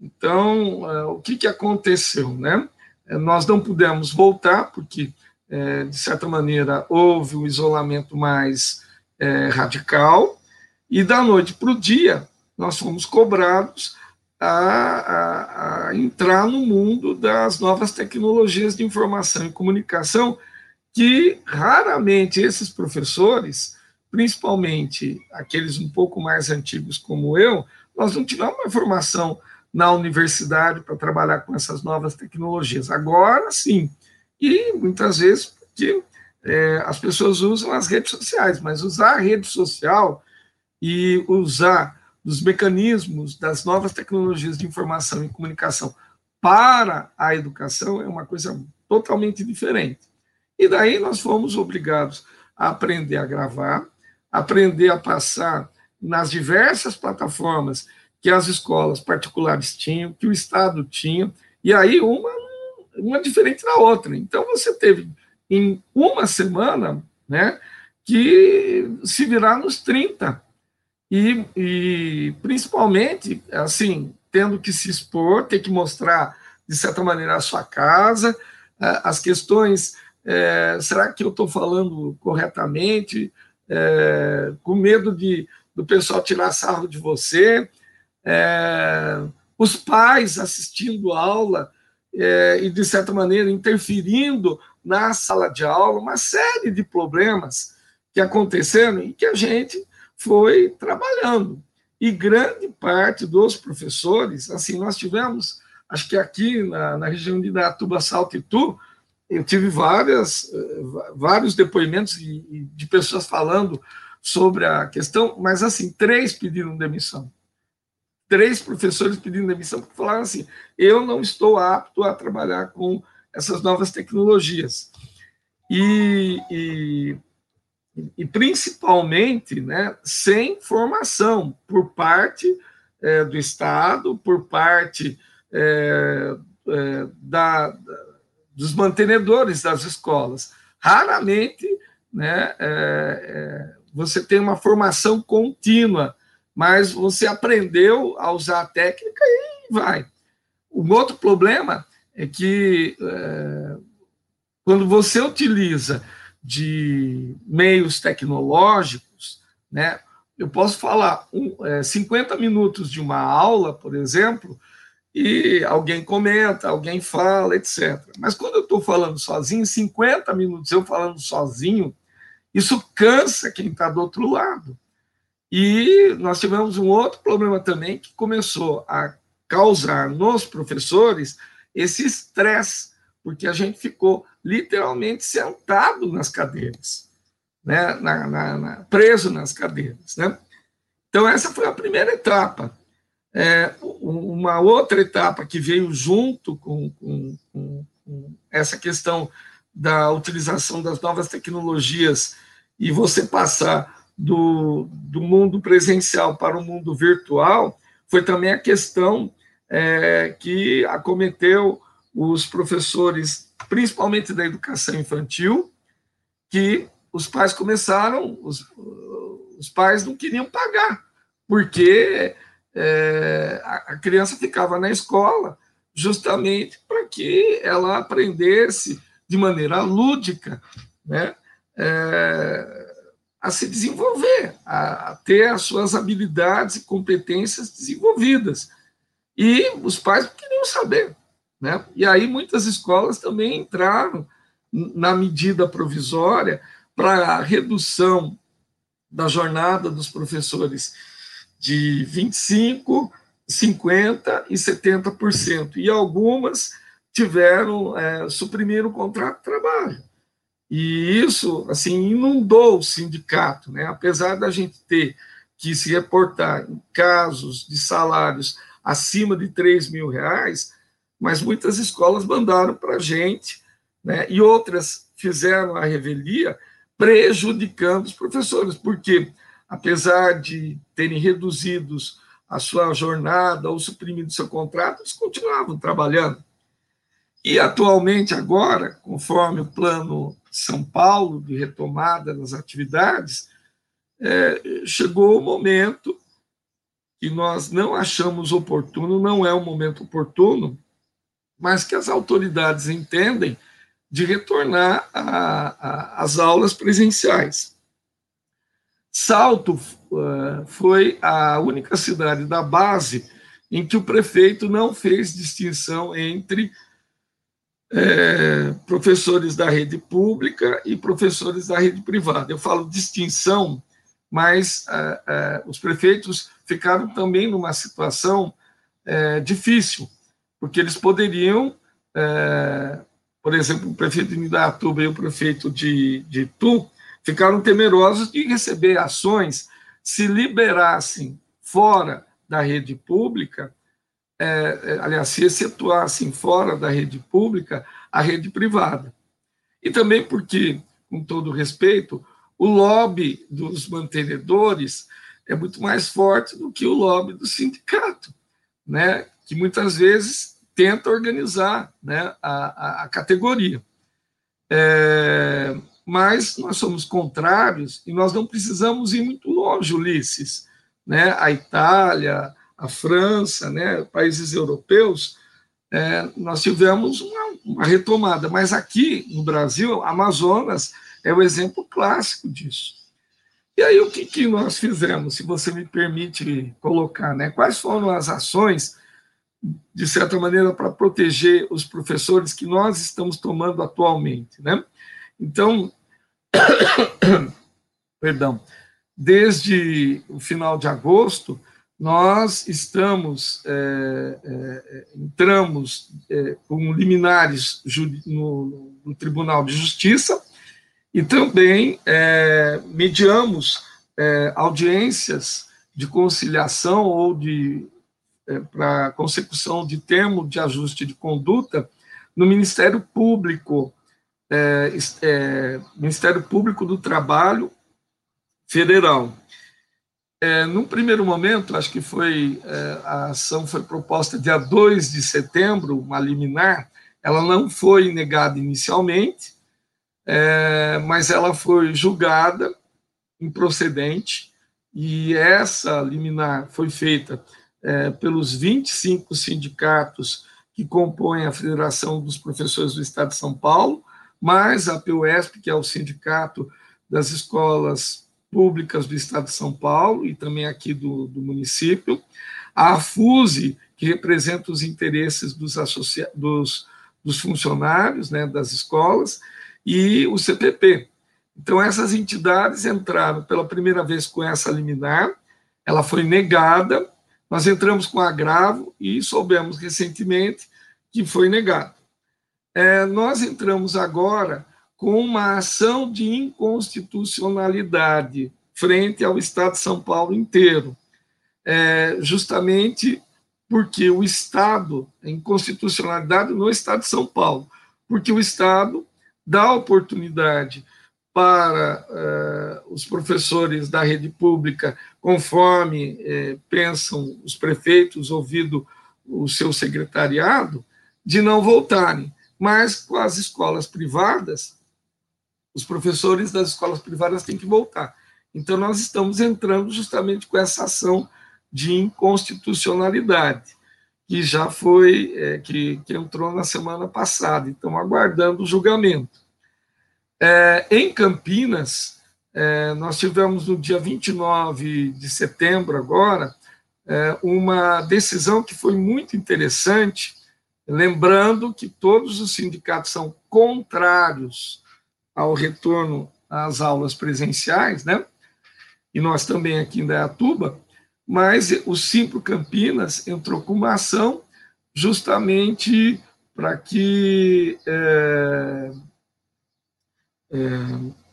Então, é, o que, que aconteceu? Né? É, nós não pudemos voltar, porque, é, de certa maneira, houve um isolamento mais é, radical, e da noite para o dia, nós fomos cobrados a, a, a, entrar no mundo das novas tecnologias de informação e comunicação, que raramente esses professores, principalmente aqueles um pouco mais antigos como eu, nós não tivemos uma formação na universidade para trabalhar com essas novas tecnologias. Agora sim, e muitas vezes porque é, as pessoas usam as redes sociais, mas usar a rede social e usar os mecanismos das novas tecnologias de informação e comunicação para a educação é uma coisa totalmente diferente. E daí nós fomos obrigados a aprender a gravar, aprender a passar nas diversas plataformas que as escolas particulares tinham, que o Estado tinha, e aí uma, uma diferente da outra. Então, você teve em uma semana né, que se virar nos 30. E, e principalmente, assim, tendo que se expor, ter que mostrar, de certa maneira, a sua casa, as questões, é, será que eu estou falando corretamente? É, com medo de, do pessoal tirar sarro de você, é, os pais assistindo aula é, e, de certa maneira, interferindo na sala de aula, uma série de problemas que aconteceram e que a gente foi trabalhando. E grande parte dos professores, assim, nós tivemos, acho que aqui na, na região de Datuba, Salto e Tu, eu tive várias, eh, vários depoimentos de, de pessoas falando sobre a questão, mas assim, três pediram demissão três professores pedindo demissão porque falaram assim: eu não estou apto a trabalhar com essas novas tecnologias. E, e, e principalmente né, sem formação por parte é, do Estado, por parte é, é, da, da, dos mantenedores das escolas. Raramente né, é, é, você tem uma formação contínua mas você aprendeu a usar a técnica e vai. Um outro problema é que é, quando você utiliza de meios tecnológicos, né, eu posso falar um, é, 50 minutos de uma aula, por exemplo, e alguém comenta, alguém fala, etc. Mas quando eu estou falando sozinho, 50 minutos eu falando sozinho, isso cansa quem está do outro lado. E nós tivemos um outro problema também que começou a causar nos professores esse estresse, porque a gente ficou literalmente sentado nas cadeiras, né? Na, na, na, preso nas cadeiras. Né? Então, essa foi a primeira etapa. É, uma outra etapa que veio junto com, com, com, com essa questão da utilização das novas tecnologias e você passar do, do mundo presencial para o mundo virtual foi também a questão é, que acometeu os professores, principalmente da educação infantil, que os pais começaram, os, os pais não queriam pagar, porque é, a criança ficava na escola justamente para que ela aprendesse de maneira lúdica, né, é, a se desenvolver, a, a ter as suas habilidades e competências desenvolvidas. E os pais não queriam saber. Né? E aí muitas escolas também entraram na medida provisória para a redução da jornada dos professores de 25%, 50% e 70%. E algumas tiveram, é, suprimir o contrato de trabalho. E isso, assim, inundou o sindicato, né? Apesar da gente ter que se reportar em casos de salários acima de 3 mil reais, mas muitas escolas mandaram para a gente, né? E outras fizeram a revelia prejudicando os professores, porque apesar de terem reduzidos a sua jornada ou suprimido seu contrato, eles continuavam trabalhando. E atualmente, agora, conforme o plano São Paulo de retomada das atividades, é, chegou o momento que nós não achamos oportuno, não é o momento oportuno, mas que as autoridades entendem de retornar às aulas presenciais. Salto uh, foi a única cidade da base em que o prefeito não fez distinção entre é, professores da rede pública e professores da rede privada. Eu falo distinção, mas é, os prefeitos ficaram também numa situação é, difícil, porque eles poderiam, é, por exemplo, o prefeito de Indatuba e o prefeito de, de Tu ficaram temerosos de receber ações se liberassem fora da rede pública é, é, aliás, se excetuassem fora da rede pública a rede privada. E também porque, com todo respeito, o lobby dos mantenedores é muito mais forte do que o lobby do sindicato, né? que muitas vezes tenta organizar né, a, a, a categoria. É, mas nós somos contrários e nós não precisamos ir muito longe, Ulisses. Né? A Itália, a França, né, países europeus, é, nós tivemos uma, uma, retomada. Mas aqui no Brasil, Amazonas é o exemplo clássico disso. E aí, o que, que nós fizemos, se você me permite colocar? Né? Quais foram as ações, de certa maneira, para proteger os professores que nós estamos tomando atualmente? Né? Então, (coughs) perdão, desde o final de agosto, nós estamos, é, é, entramos é, com liminares no, no, Tribunal de Justiça e também é, mediamos é, audiências de conciliação ou de é, para consecução de termo de ajuste de conduta no Ministério Público, Ministério Público do Trabalho Federal. É, num primeiro momento, acho que foi é, a ação foi proposta dia 2 de setembro, uma liminar, ela não foi negada inicialmente, é, mas ela foi julgada improcedente, e essa liminar foi feita é, pelos 25 sindicatos que compõem a Federação dos Professores do Estado de São Paulo, mais a PUESP, que é o sindicato das escolas públicas do Estado de São Paulo e também aqui do, do município, a FUSE, que representa os interesses dos, associa dos, dos funcionários né, das escolas, e o CPP. Então, essas entidades entraram pela primeira vez com essa liminar, ela foi negada, nós entramos com agravo e soubemos recentemente que foi negado. É, nós entramos agora com uma ação de inconstitucionalidade frente ao Estado de São Paulo inteiro, é, justamente porque o Estado, inconstitucionalidade no Estado de São Paulo, porque o Estado dá oportunidade para uh, os professores da rede pública, conforme eh, pensam os prefeitos, ouvido o seu secretariado, de não voltarem. Mas com as escolas privadas, os professores das escolas privadas têm que voltar. Então, nós estamos entrando justamente com essa ação de inconstitucionalidade, que já foi, é, que, que entrou na semana passada, então, aguardando o julgamento. É, em Campinas, é, nós tivemos no dia 29 de setembro, agora, é, uma decisão que foi muito interessante, lembrando que todos os sindicatos são contrários ao retorno às aulas presenciais, né? E nós também aqui em Dayatuba, mas o Simpro Campinas entrou com uma ação justamente para que é, é,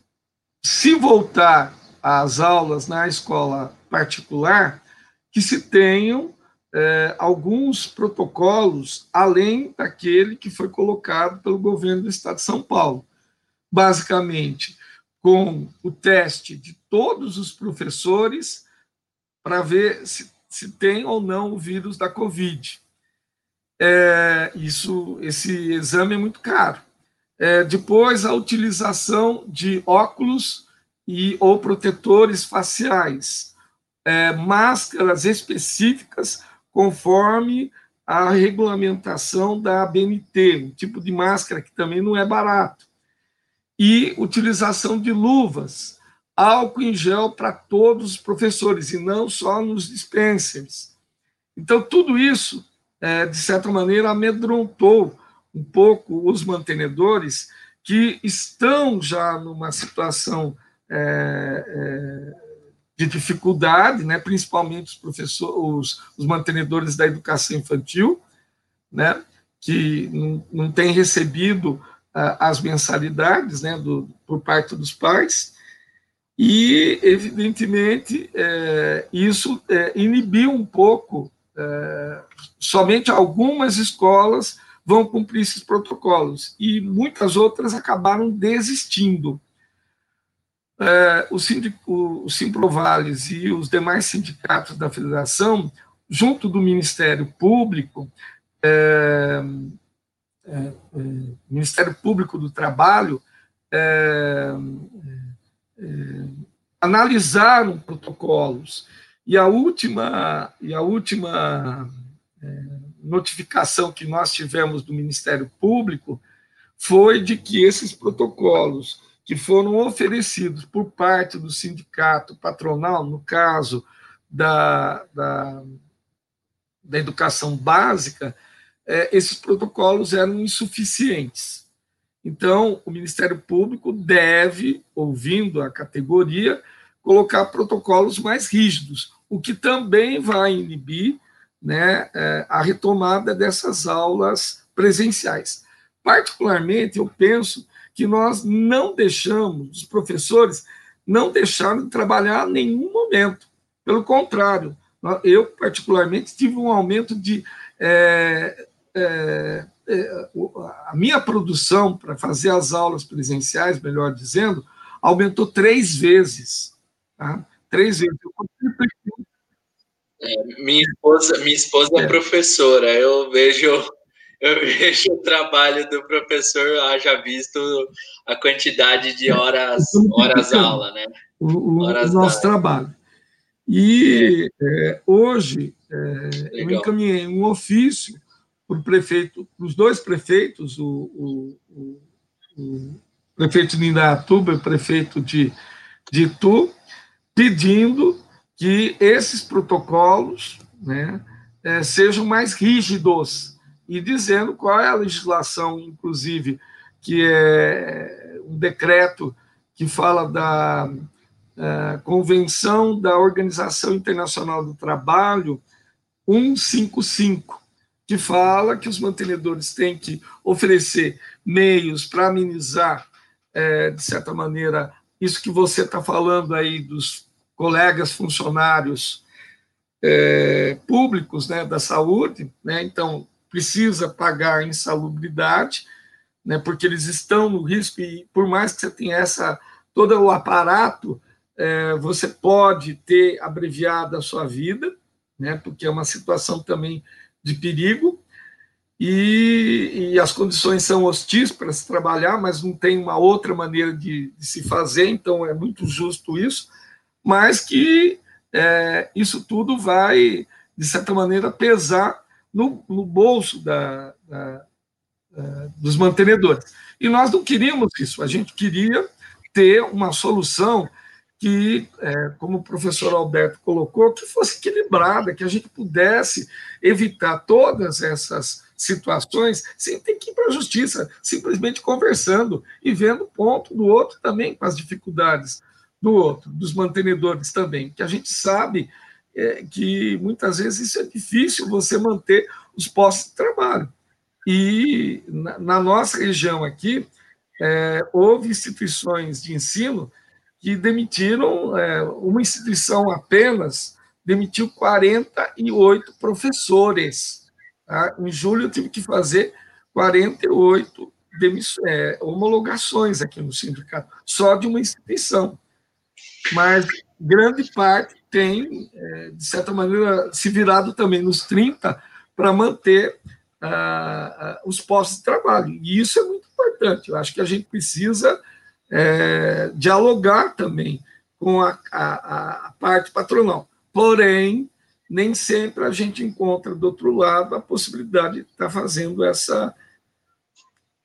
se voltar às aulas na escola particular, que se tenham é, alguns protocolos além daquele que foi colocado pelo governo do Estado de São Paulo basicamente com o teste de todos os professores para ver se, se tem ou não o vírus da Covid. É, isso, esse exame é muito caro. É, depois, a utilização de óculos e ou protetores faciais, é, máscaras específicas conforme a regulamentação da ABNT, um tipo de máscara que também não é barato e utilização de luvas, álcool em gel para todos os professores e não só nos dispensers. Então, tudo isso, é, de certa maneira, amedrontou um pouco os mantenedores que estão já numa situação é, é, de dificuldade, né, principalmente os professores, os, os mantenedores da educação infantil, né, que não, não têm recebido as mensalidades né, do, por parte dos pais, e, evidentemente, é, isso é, inibiu um pouco, é, somente algumas escolas vão cumprir esses protocolos, e muitas outras acabaram desistindo. É, o, sindico, o Simprovales e os demais sindicatos da federação, junto do Ministério Público, é, é, é, Ministério Público do Trabalho analisaram protocolos. E a última e a última notificação que nós tivemos do Ministério Público foi de que esses protocolos que foram oferecidos por parte do sindicato patronal, no caso da, da, da educação básica, é, esses protocolos eram insuficientes. Então, o Ministério Público deve, ouvindo a categoria, colocar protocolos mais rígidos, o que também vai inibir né, é, a retomada dessas aulas presenciais. Particularmente, eu penso que nós não deixamos, os professores não deixaram de trabalhar em nenhum momento. Pelo contrário, eu, particularmente, tive um aumento de é, é, é, a minha produção para fazer as aulas presenciais, melhor dizendo, aumentou três vezes. Tá? Três vezes. É, minha esposa, minha esposa é. é. professora, eu vejo, eu vejo o trabalho do professor, haja visto a quantidade de horas, horas aula, né? O, horas o nosso trabalho. E é, hoje eu encaminhei um ofício para o prefeito, os dois prefeitos, o, o, o, o prefeito de Indaiatuba e o prefeito de, de Itu, pedindo que esses protocolos né, é, sejam mais rígidos e dizendo qual é a legislação, inclusive, que é um decreto que fala da é, Convenção da Organização Internacional do Trabalho 155, que fala que os mantenedores têm que oferecer meios para amenizar, é, de certa maneira, isso que você está falando aí dos colegas funcionários é, públicos né, da saúde, né, então precisa pagar insalubridade, né, porque eles estão no risco, e por mais que você tenha essa todo o aparato, é, você pode ter abreviado a sua vida, né, porque é uma situação também de perigo, e, e, as condições são hostis para se trabalhar, mas não tem uma outra maneira de, de se fazer, então é muito justo isso, mas que é, isso tudo vai, de certa maneira, pesar no, no bolso da, da, da, dos mantenedores. E nós não queríamos isso, a gente queria ter uma solução que, é, como o professor Alberto colocou, que fosse equilibrada, que a gente pudesse evitar todas essas situações sem ter que ir para a justiça, simplesmente conversando e vendo o ponto do outro também com as dificuldades do outro, dos mantenedores também, que a gente sabe é, que muitas vezes isso é difícil você manter os postos de trabalho. E na, na nossa região aqui, é, houve instituições de ensino que demitiram, é, uma instituição apenas demitiu 48 professores Tá? Em julho, eu tive que fazer 48 é, homologações aqui no sindicato, só de uma instituição. Mas grande parte tem, é, de certa maneira, se virado também nos 30 para manter ah, ah, os postos de trabalho. E isso é muito importante. Eu acho que a gente precisa é, dialogar também com a, a, a parte patronal. Porém, nem sempre a gente encontra do outro lado a possibilidade de estar fazendo essa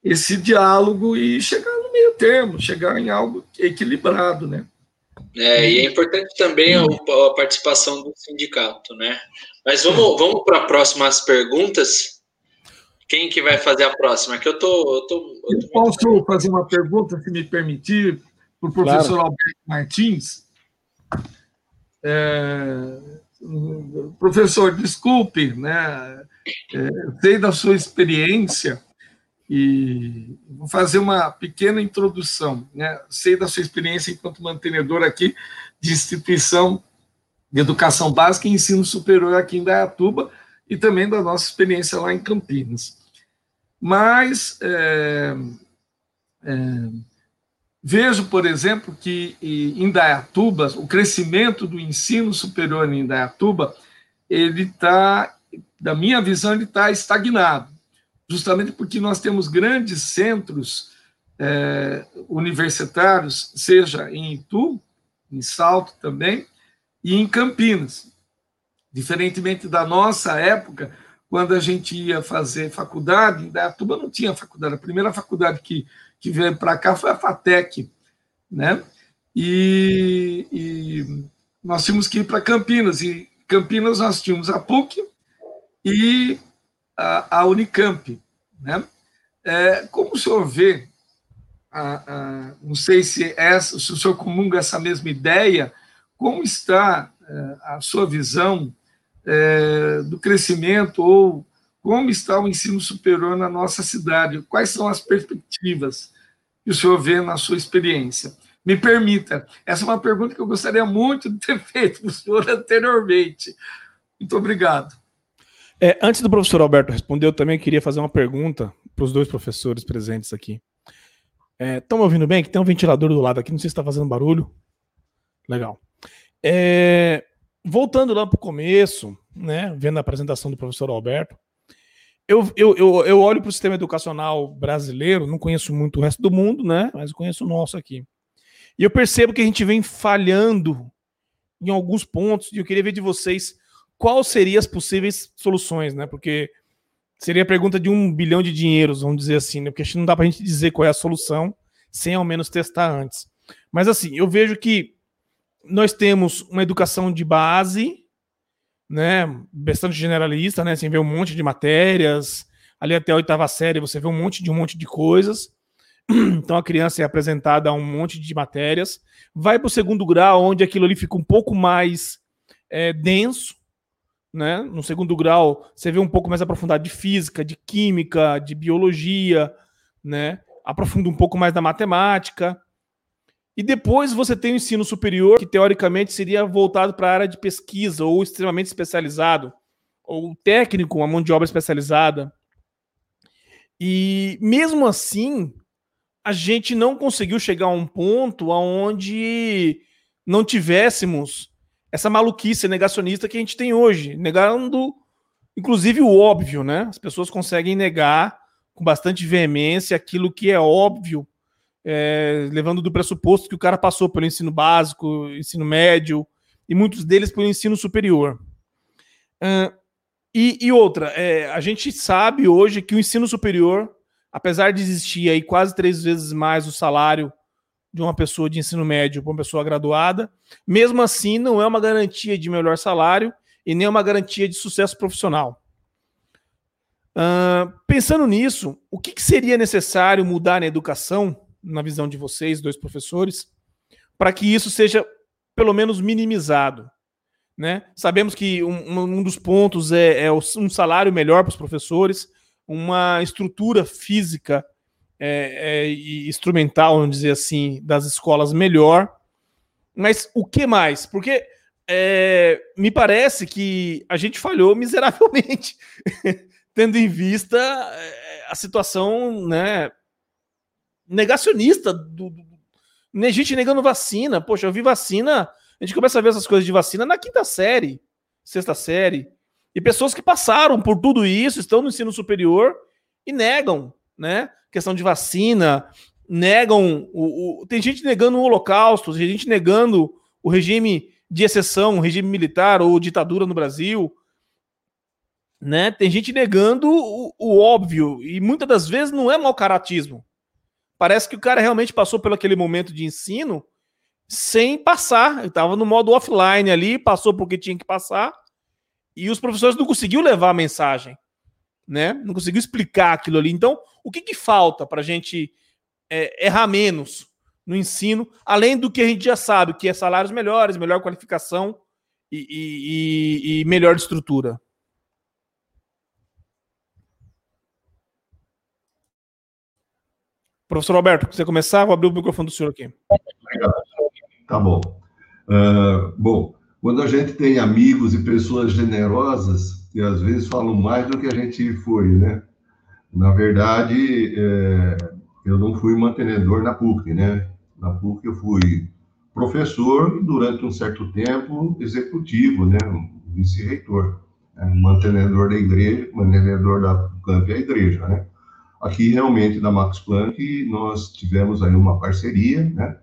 esse diálogo e chegar no meio termo, chegar em algo equilibrado, né? É, e é importante também a, a participação do sindicato, né? Mas vamos, vamos para as próximas perguntas. Quem que vai fazer a próxima? Que eu tô, eu tô, eu tô... Posso fazer uma pergunta, se me permitir, para o professor claro. Alberto Martins? É, professor, desculpe, né? É, sei da sua experiência e vou fazer uma pequena introdução. Né? Sei da sua experiência enquanto mantenedor aqui de instituição de educação básica e ensino superior aqui em Dayatuba e também da nossa experiência lá em Campinas. Mas é, é, Vejo, por exemplo, que em Indaiatuba, o crescimento do ensino superior em Indaiatuba, ele está, da minha visão, ele está estagnado, justamente porque nós temos grandes centros é, universitários, seja em Itu, em Salto também, e em Campinas. Diferentemente da nossa época, quando a gente ia fazer faculdade, em Indaiatuba não tinha faculdade. A primeira faculdade que que veio para cá foi a FATEC, né? E, e nós tínhamos que ir para Campinas, e Campinas nós tínhamos a PUC e a, a Unicamp, né? É, como o senhor vê, a, a, não sei se, essa, se o senhor comunga essa mesma ideia, como está é, a sua visão é, do crescimento ou como está o ensino superior na nossa cidade? Quais são as perspectivas que o senhor vê na sua experiência? Me permita, essa é uma pergunta que eu gostaria muito de ter (laughs) feito para o senhor anteriormente. Muito obrigado. É, antes do professor Alberto responder, eu também queria fazer uma pergunta para os dois professores presentes aqui. Estão é, me ouvindo bem? Que tem um ventilador do lado aqui, não sei se está fazendo barulho. Legal. É, voltando lá para o começo, né, vendo a apresentação do professor Alberto, eu, eu, eu, eu olho para o sistema educacional brasileiro, não conheço muito o resto do mundo, né? Mas conheço o nosso aqui. E eu percebo que a gente vem falhando em alguns pontos, e eu queria ver de vocês quais seriam as possíveis soluções, né? Porque seria a pergunta de um bilhão de dinheiros, vamos dizer assim, né? Porque acho que não dá para a gente dizer qual é a solução sem ao menos testar antes. Mas assim, eu vejo que nós temos uma educação de base né, bastante generalista, né? Você vê um monte de matérias, ali até a oitava série você vê um monte de um monte de coisas. (clears throat) Então a criança é apresentada a um monte de matérias, vai para o segundo grau, onde aquilo ali fica um pouco mais é, denso, né? No segundo grau você vê um pouco mais aprofundado de física, de química, de biologia, né? Aprofunda um pouco mais da matemática. E depois você tem o ensino superior, que teoricamente seria voltado para a área de pesquisa, ou extremamente especializado, ou técnico, uma mão de obra especializada. E mesmo assim, a gente não conseguiu chegar a um ponto onde não tivéssemos essa maluquice negacionista que a gente tem hoje, negando inclusive o óbvio, né? As pessoas conseguem negar com bastante veemência aquilo que é óbvio, é, levando do pressuposto que o cara passou pelo ensino básico, ensino médio e muitos deles pelo ensino superior. Uh, e, e, outra, é, a gente sabe hoje que o ensino superior, apesar de existir aí quase três vezes mais o salário de uma pessoa de ensino médio para uma pessoa graduada, mesmo assim não é uma garantia de melhor salário e nem uma garantia de sucesso profissional. Uh, pensando nisso, o que, que, seria necessário mudar na educação, na visão de vocês, dois professores, para que isso seja pelo menos minimizado? Né? Sabemos que um, um dos pontos é, é, um salário melhor para os professores, uma estrutura física é, é, instrumental, vamos dizer assim, das escolas melhor. Mas o que mais? Porque é, me parece que a gente falhou (laughs) miseravelmente tendo em vista eh, a situação né, negacionista do, do, né, gente negando vacina. Poxa, eu vi vacina. A gente começa a ver essas coisas de vacina na quinta série, sexta série. E pessoas que passaram por tudo isso, estão no ensino superior e negam, né? Questão de vacina, negam. O, o, tem gente negando o Holocausto, tem gente negando o regime de exceção, o regime militar ou ditadura no Brasil né? Tem gente negando o, o, óbvio e muitas das vezes não é mau caratismo. Parece que o cara realmente passou pelo aquele momento de ensino sem passar. Ele estava no modo offline ali, passou porque tinha que passar e os professores não conseguiu levar a mensagem, né? Não conseguiu explicar aquilo ali. Então, o que, que falta para a gente é, errar menos no ensino, além do que a gente já sabe, que é salários melhores, melhor qualificação e, e, e, melhor estrutura? Professor Roberto, você começar, vou abrir o microfone do senhor aqui. Tá bom. Uh, bom, quando a gente tem amigos e pessoas generosas, que às vezes falam mais do que a gente foi, né? Na verdade, é, eu não fui mantenedor na PUC, né? Na PUC eu fui professor e durante um certo tempo executivo, né? Vice-reitor, né? mantenedor da igreja, mantenedor da campo e a igreja, né? Aqui, realmente, na Max Planck, nós tivemos aí uma parceria, né?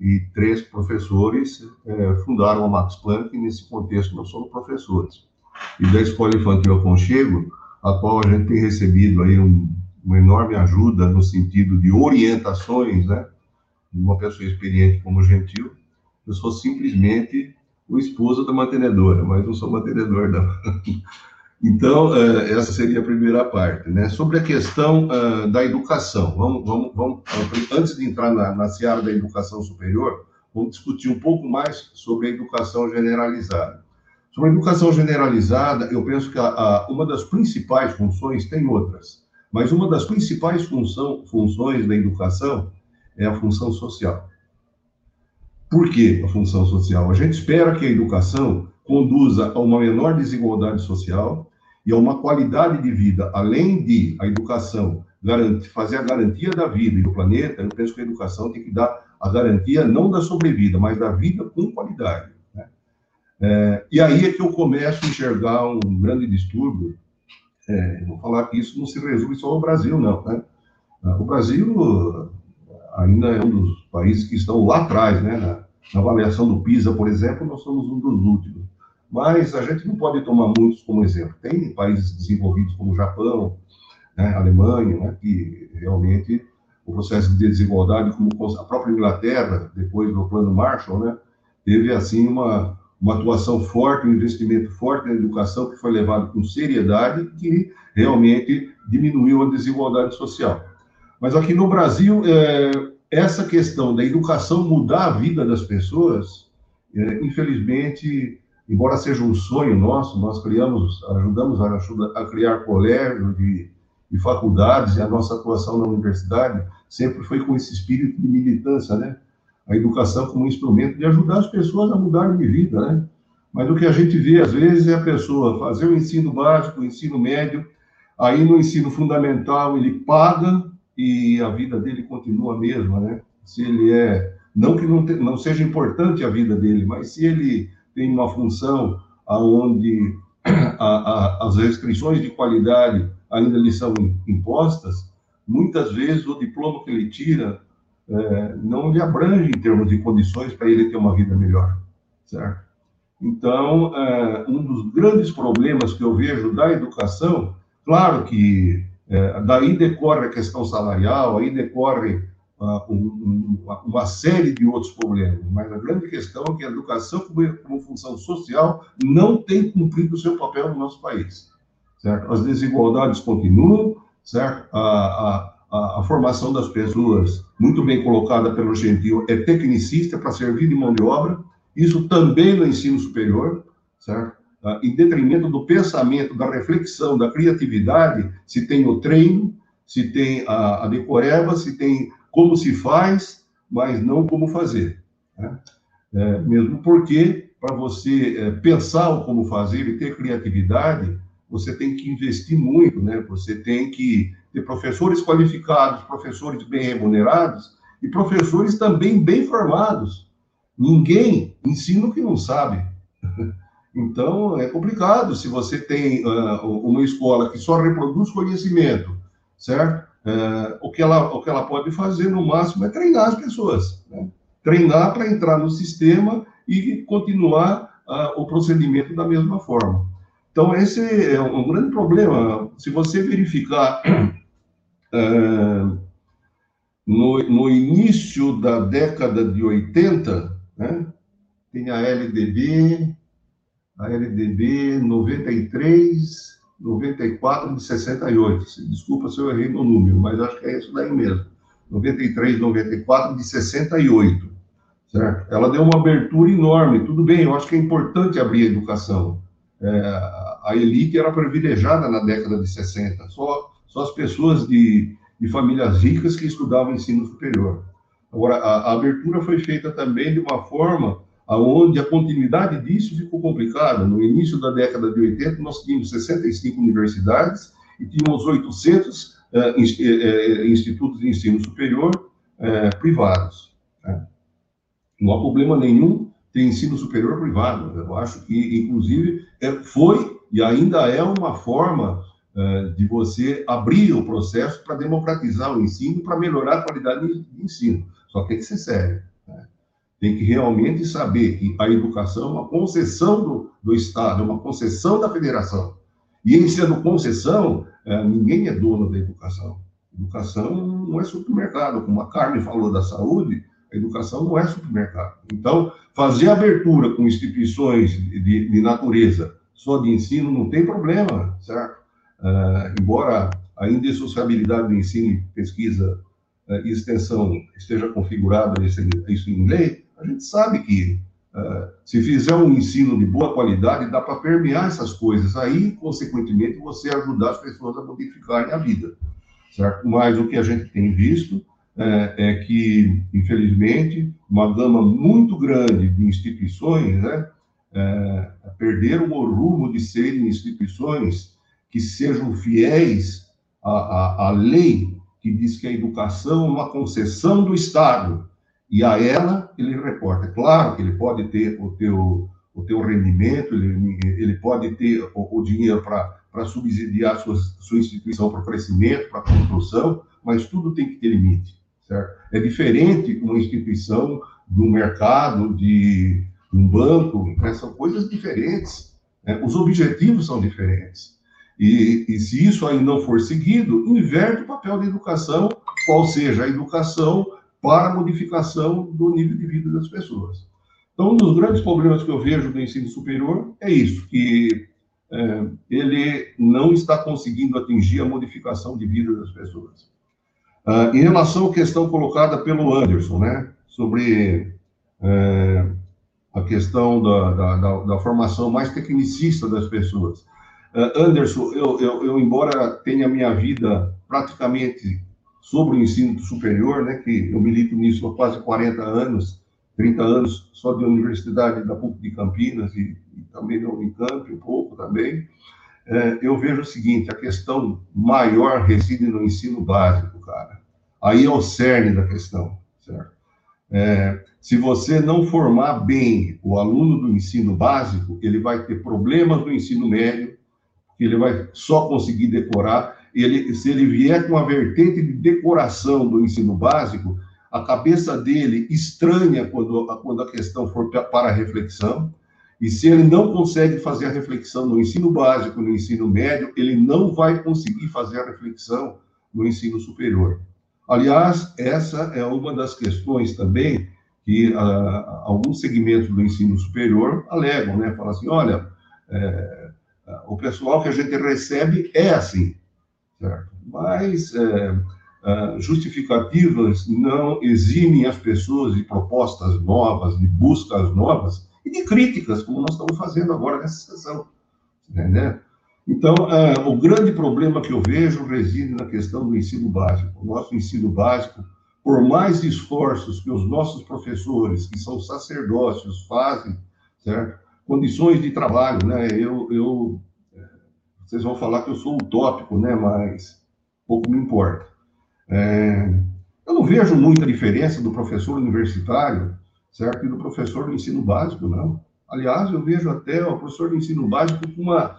E três professores é, fundaram a Max Planck, nesse contexto nós somos professores. E da Escola Infantil Aconchego, a qual a gente tem recebido aí um, uma enorme ajuda no sentido de orientações, né? De uma pessoa experiente como Gentil. Eu sou simplesmente o esposo da mantenedora, mas não sou mantenedor, não. (laughs) Então, é, essa seria a primeira parte. Né? Sobre a questão uh, da educação, vamos, vamos, vamos, antes de entrar na, na seara da educação superior, vamos discutir um pouco mais sobre a educação generalizada. Sobre a educação generalizada, eu penso que a, a, uma das principais funções, tem outras, mas uma das principais função, funções da educação é a função social. Por que a função social? A gente espera que a educação conduza a uma menor desigualdade social, e a uma qualidade de vida, além de a educação fazer a garantia da vida e do planeta, eu penso que a educação tem que dar a garantia não da sobrevida, mas da vida com qualidade. É, e aí é que eu começo a enxergar um grande distúrbio. É, vou falar que isso não se resume só ao Brasil, não. Né? O Brasil ainda é um dos países que estão lá atrás, né? Na, na avaliação do PISA, por exemplo, nós somos um dos últimos. Mas a gente não pode tomar muitos como exemplo. Tem países desenvolvidos como o Japão, né, Alemanha, né, que realmente o processo de desigualdade, como a própria Inglaterra, depois do Plano Marshall, né, teve assim uma, uma atuação forte, um investimento forte na educação que foi levado com seriedade, que realmente diminuiu a desigualdade social. Mas aqui no Brasil, é, essa questão da educação mudar a vida das pessoas, é, infelizmente, embora seja um sonho nosso, nós criamos, ajudamos a, a criar colégios e, e, faculdades, e a nossa atuação na universidade sempre foi com esse espírito de militância, né? A educação como um instrumento de ajudar as pessoas a mudarem de vida, né? Mas o que a gente vê, às vezes, é a pessoa fazer o ensino básico, o ensino médio, aí no ensino fundamental ele paga e a vida dele continua a mesma, né? Se ele é, não que não, te, não seja importante a vida dele, mas se ele tem uma função aonde a, a, as restrições de qualidade ainda lhe são impostas, muitas vezes o diploma que ele tira é, não lhe abrange em termos de condições para ele ter uma vida melhor, certo? Então, é, um dos grandes problemas que eu vejo da educação, claro que é, daí decorre a questão salarial, aí decorre uh, um, um, uma série de outros problemas, mas a grande questão é que a educação, como, como função social, não tem cumprido o seu papel no nosso país, certo? As desigualdades continuam, certo? A, a, a, a formação das pessoas, muito bem colocada pelo Gentil, é tecnicista para servir de mão de obra, isso também no ensino superior, certo? Ah, em detrimento do pensamento, da reflexão, da criatividade, se tem o treino, se tem a, a decoreba, se tem como se faz, mas não como fazer. Né? É, mesmo porque, para você é, pensar o como fazer e ter criatividade, você tem que investir muito, né? Você tem que ter professores qualificados, professores bem remunerados e professores também bem formados, Ninguém ensina o que não sabe. (laughs) Então, é complicado se você tem uh, uma escola que só reproduz conhecimento, certo? Uh, o, que ela, o que ela pode fazer, no máximo, é treinar as pessoas. Né? Treinar para entrar no sistema e continuar uh, o procedimento da mesma forma. Então, esse é um grande problema. Se você verificar no, no início da década de 80, né? Tem a LDB, a LDB 93, 94 de 68. Desculpa se eu errei no número, mas acho que é isso daí mesmo. 93, 94 de 68. Certo? Ela deu uma abertura enorme. Tudo bem, eu acho que é importante abrir a educação. É, a elite era privilegiada na década de 60. Só, só as pessoas de, de famílias ricas que estudavam ensino superior. Agora, a, a abertura foi feita também de uma forma aonde a continuidade disso ficou complicada. No início da década de 80, nós tínhamos 65 universidades e tínhamos 800 uh, institutos de ensino superior uh, privados. Né? Não há problema nenhum ter ensino superior privado. Eu acho que, inclusive, é, foi e ainda é uma forma de você abrir o processo para democratizar o ensino, para melhorar a qualidade de ensino. Só tem que ser sério. Né? Tem que realmente saber que a educação é uma concessão do, do Estado, é uma concessão da federação. E em sendo concessão, é, ninguém é dono da educação. Educação não é supermercado, como a Carmen falou da saúde, a educação não é supermercado. Então, fazer abertura com instituições de, de natureza só de ensino não tem problema, certo? Uh, embora a indissociabilidade do ensino pesquisa uh, e extensão esteja configurada isso em lei, a gente sabe que uh, se fizer um ensino de boa qualidade, dá para permear essas coisas. Aí, consequentemente, você ajudar as pessoas a modificarem a vida, certo? Mas o que a gente tem visto é, é que, infelizmente, uma gama muito grande de instituições, né, é, perderam o rumo de serem instituições que sejam fiéis à, à, à lei que diz que a educação é uma concessão do Estado, e a ela ele reporta. É claro que ele pode ter o teu, o teu rendimento, ele, ele pode ter o, o dinheiro para subsidiar sua, sua instituição para o crescimento, para a construção, mas tudo tem que ter limite, certo? É diferente uma instituição de um mercado, de um banco, né? são coisas diferentes. Né? Os objetivos são diferentes. E, e, se isso aí não for seguido, inverte o papel da educação, qual seja a educação para a modificação do nível de vida das pessoas. Então, um dos grandes problemas que eu vejo do ensino superior é isso, que é, ele não está conseguindo atingir a modificação de vida das pessoas. Ah, em relação à questão colocada pelo Anderson, né, sobre é, a questão da, da, da, da formação mais tecnicista das pessoas, Uh, Anderson, eu, eu, eu, embora tenha minha vida praticamente sobre o ensino superior, né, que eu milito nisso há quase 40 anos, 30 anos só de Universidade da PUC de Campinas e, e também da Unicamp, um pouco também, é, eu vejo o seguinte, a questão maior reside no ensino básico, cara. Aí é o cerne da questão, certo? É, se você não formar bem o aluno do ensino básico, ele vai ter problemas no ensino médio, ele vai só conseguir decorar. Ele, se ele vier com a vertente de decoração do ensino básico, a cabeça dele estranha quando, quando a questão for para a reflexão, e se ele não consegue fazer a reflexão no ensino básico, no ensino médio, ele não vai conseguir fazer a reflexão no ensino superior. Aliás, essa é uma das questões também que ah, alguns segmentos do ensino superior alegam, né? Falam assim, olha, é, o pessoal que a gente recebe é assim, certo? Mas é, uh, justificativas não eximem as pessoas de propostas novas, de buscas novas e de críticas, como nós estamos fazendo agora nessa sessão. Entendeu? Então, uh, o grande problema que eu vejo reside na questão do ensino básico. O nosso ensino básico, por mais esforços que os nossos professores, que são sacerdócios, fazem, certo? Condições de trabalho, né? Eu, eu, eh, vocês vão falar que eu sou utópico, né? Mas pouco me importa. É, eu não vejo muita diferença do professor universitário, certo, e do professor do ensino básico, não. Aliás, eu vejo até o professor do ensino básico com uma,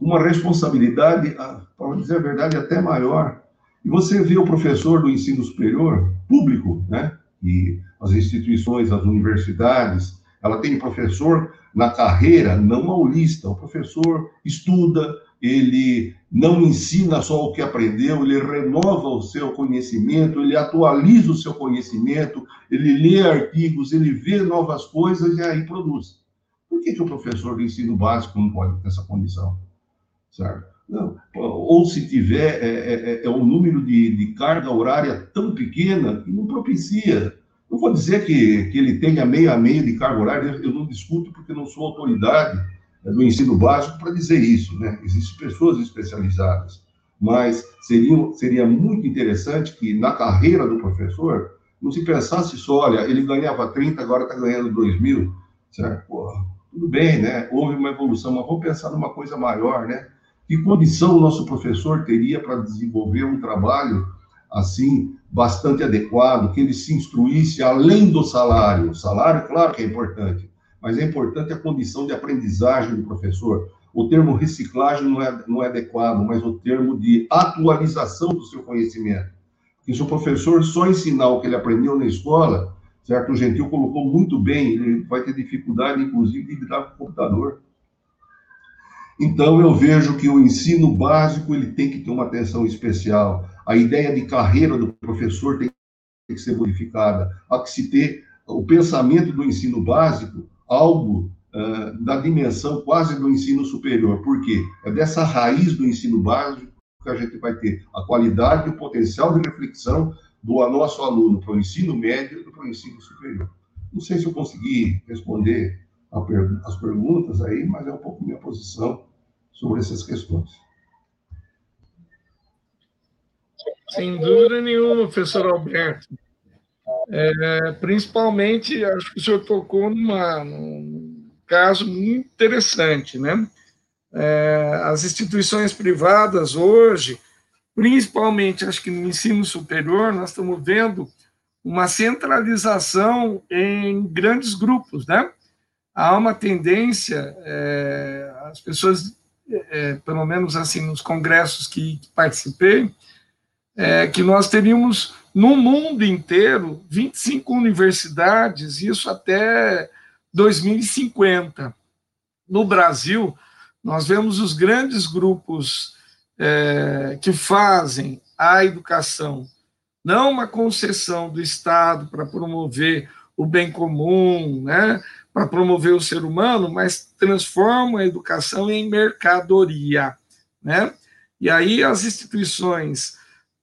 uma responsabilidade, para dizer a verdade, até maior. E você vê o professor do ensino superior, público, né? E as instituições, as universidades, ela tem professor na carreira não aulista. O professor estuda, ele não ensina só o que aprendeu, ele renova o seu conhecimento, ele atualiza o seu conhecimento, ele lê artigos, ele vê novas coisas e aí produz. Por que, que o professor do ensino básico não pode ter essa condição? Certo? Não. Ou se tiver, é, é, é, é um número de, de carga horária tão pequena que não propicia. Não vou dizer que, que ele tenha meio a meio de carga horária, eu não discuto porque não sou autoridade, do ensino básico para dizer isso, né? Existem pessoas especializadas, mas seria, seria muito interessante que na carreira do professor não se pensasse só, olha, ele ganhava 30, agora está ganhando 2 mil, certo? Tudo bem, né? Houve uma evolução, mas vamos pensar numa coisa maior, né? Que condição o nosso professor teria para desenvolver um trabalho assim bastante adequado, que ele se instruísse além do salário. O salário, claro que é importante, mas é importante a condição de aprendizagem do professor. O termo reciclagem não é, não é adequado, mas o termo de atualização do seu conhecimento. Porque se o professor só ensinar o que ele aprendeu na escola, certo? O Gentil colocou muito bem, ele vai ter dificuldade, inclusive, de lidar com o computador. Então, eu vejo que o ensino básico ele tem que ter uma atenção especial. A ideia de carreira do professor tem que ser modificada. Há que se ter o pensamento do ensino básico algo uh, da dimensão quase do ensino superior. Por quê? É dessa raiz do ensino básico que a gente vai ter a qualidade e o potencial de reflexão do nosso aluno para o ensino médio e para o ensino superior. Não sei se eu consegui responder per as perguntas aí, mas é um pouco minha posição sobre essas questões. Sem dúvida nenhuma, professor Alberto. É, principalmente, acho que o senhor tocou numa, num caso muito interessante, né? É, as instituições privadas hoje, principalmente, acho que no ensino superior, nós estamos vendo uma centralização em grandes grupos, né? Há uma tendência, é, as pessoas, é, pelo menos assim, nos congressos que, que participei, é, que nós teríamos no mundo inteiro 25 universidades, isso até 2050. No Brasil, nós vemos os grandes grupos é, que fazem a educação, não uma concessão do Estado para promover o bem comum, né, para promover o ser humano, mas transformam a educação em mercadoria. Né? E aí as instituições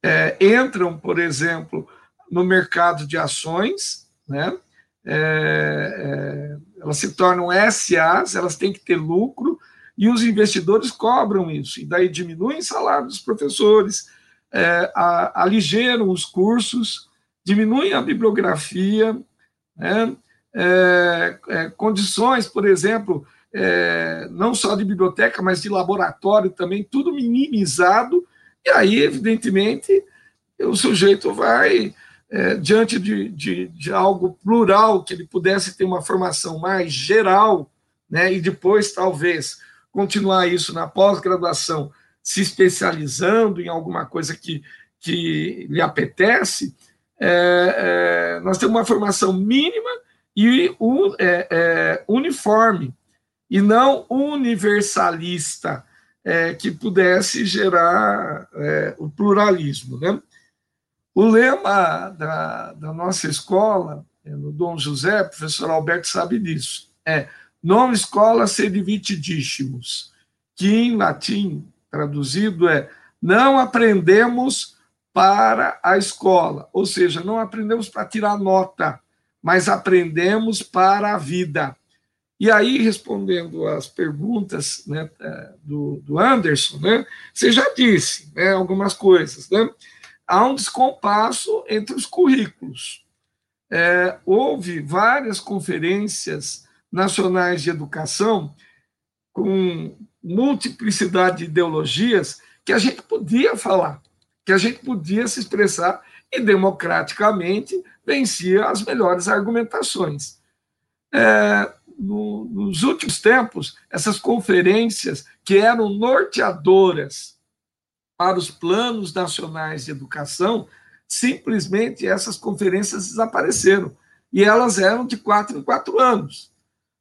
é, entram, por exemplo, no mercado de ações, né? É, é, elas se tornam SAs, elas têm que ter lucro, e os investidores cobram isso, e daí diminuem o salário dos professores, é, a, aligeram os cursos, diminuem a bibliografia, né? É, é, condições, por exemplo, é, não só de biblioteca, mas de laboratório também, tudo minimizado, e aí, evidentemente, o sujeito vai, é, diante de, de, de, algo plural, que ele pudesse ter uma formação mais geral, né, e depois, talvez, continuar isso na pós-graduação, se especializando em alguma coisa que, que lhe apetece, é, é, nós temos uma formação mínima e un, é, é, uniforme, e não universalista, é, que pudesse gerar é, o pluralismo. Né? O lema da, da nossa escola, no Dom José, professor Alberto sabe disso, é non escola sed vitidíssimos, que em latim traduzido é não aprendemos para a escola, ou seja, não aprendemos para tirar nota, mas aprendemos para a vida. E aí, respondendo às perguntas né, é, do, do Anderson, né, você já disse né, algumas coisas. Né? Há um descompasso entre os currículos. É, houve várias conferências nacionais de educação com multiplicidade de ideologias que a gente podia falar, que a gente podia se expressar e democraticamente vencia as melhores argumentações. É, no, nos últimos tempos, essas conferências que eram norteadoras para os planos nacionais de educação, simplesmente essas conferências desapareceram. E elas eram de quatro em quatro anos.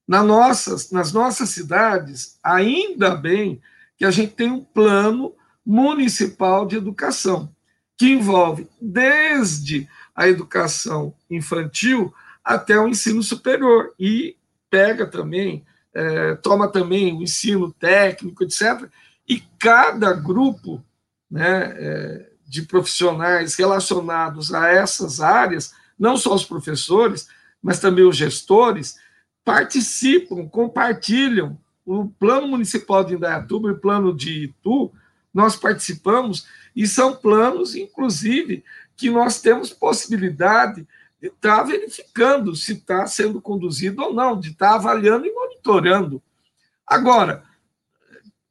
Na nossas, nas nossas cidades, ainda bem que a gente tem um plano municipal de educação, que envolve desde a educação infantil até o ensino superior e pega também, é, toma também o ensino técnico, etc. E cada grupo né, é, de profissionais relacionados a essas áreas, não só os professores, mas também os gestores, participam, compartilham. O plano municipal de Indaiatuba e o plano de Itu, nós participamos, e são planos, inclusive, que nós temos possibilidade de estar tá verificando se está sendo conduzido ou não, de estar tá avaliando e monitorando. Agora,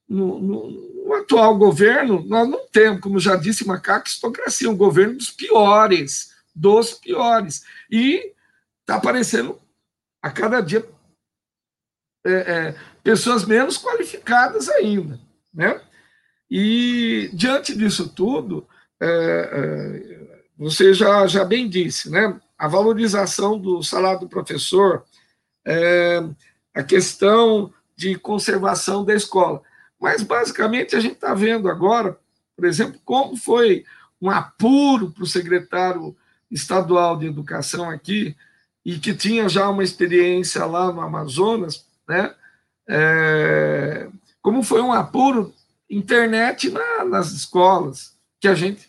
no, no, no, atual governo, nós não temos, como já disse Macaco, estocracia, um governo dos piores, dos piores. E está aparecendo a cada dia é, é, pessoas menos qualificadas ainda. Né? E, diante disso tudo, é, é você já, já bem disse, né? A valorização do salário do professor, é, a questão de conservação da escola. Mas, basicamente, a gente está vendo agora, por exemplo, como foi um apuro para o secretário estadual de educação aqui, e que tinha já uma experiência lá no Amazonas, né? É, como foi um apuro internet na, nas escolas, que a gente,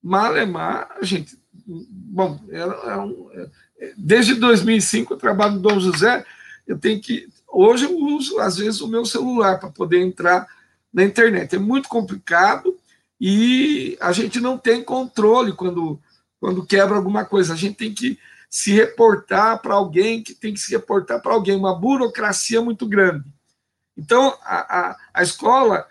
malemar, a gente bom, é, é um, é, desde 2005 eu trabalho no Dom José, eu tenho que, hoje eu uso às vezes o meu celular para poder entrar na internet, é muito complicado e a gente não tem controle quando, quando quebra alguma coisa, a gente tem que se reportar para alguém, que tem que se reportar para alguém, uma burocracia muito grande. Então, a, a, a escola,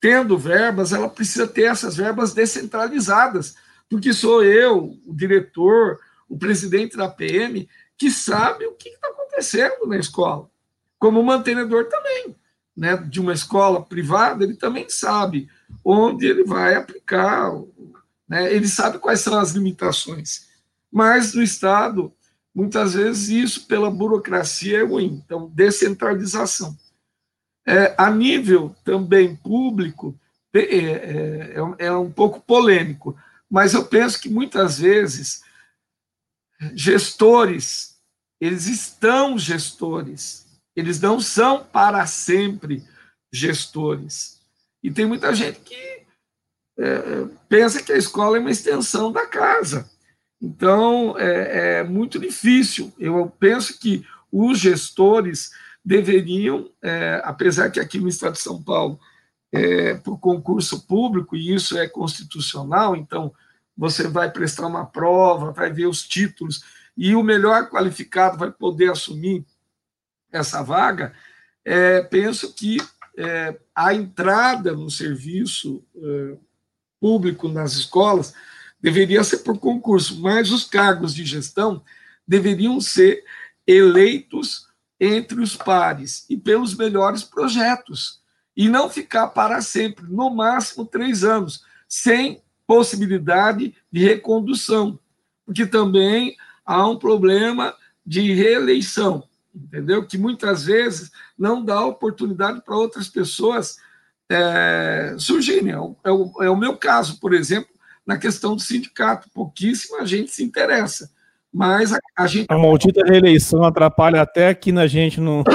tendo verbas, ela precisa ter essas verbas descentralizadas, porque sou eu, o diretor, o presidente da PM, que sabe o que está acontecendo na escola. Como mantenedor também, né, de uma escola privada, ele também sabe onde ele vai aplicar, né, ele sabe quais são as limitações. Mas no Estado, muitas vezes isso pela burocracia é ruim. Então, descentralização. É, a nível também público, é, é, é, é um pouco polêmico mas eu penso que muitas vezes gestores, eles estão gestores, eles não são para sempre gestores. E tem muita gente que é, pensa que a escola é uma extensão da casa. Então, é, é muito difícil. Eu penso que os gestores deveriam, é, apesar que aqui no Estado de São Paulo, é, por concurso público, e isso é constitucional, então você vai prestar uma prova, vai ver os títulos, e o melhor qualificado vai poder assumir essa vaga, é, penso que é, a entrada no serviço é, público nas escolas deveria ser por concurso, mas os cargos de gestão deveriam ser eleitos entre os pares e pelos melhores projetos, e não ficar para sempre, no máximo três anos, sem possibilidade de recondução, porque também há um problema de reeleição, entendeu? Que muitas vezes não dá oportunidade para outras pessoas é, surgirem. É o, é, o, é meu caso, por exemplo, na questão do sindicato. Pouquíssima gente se interessa. Mas a, a gente. A maldita reeleição atrapalha até aqui na gente no. (coughs) (coughs)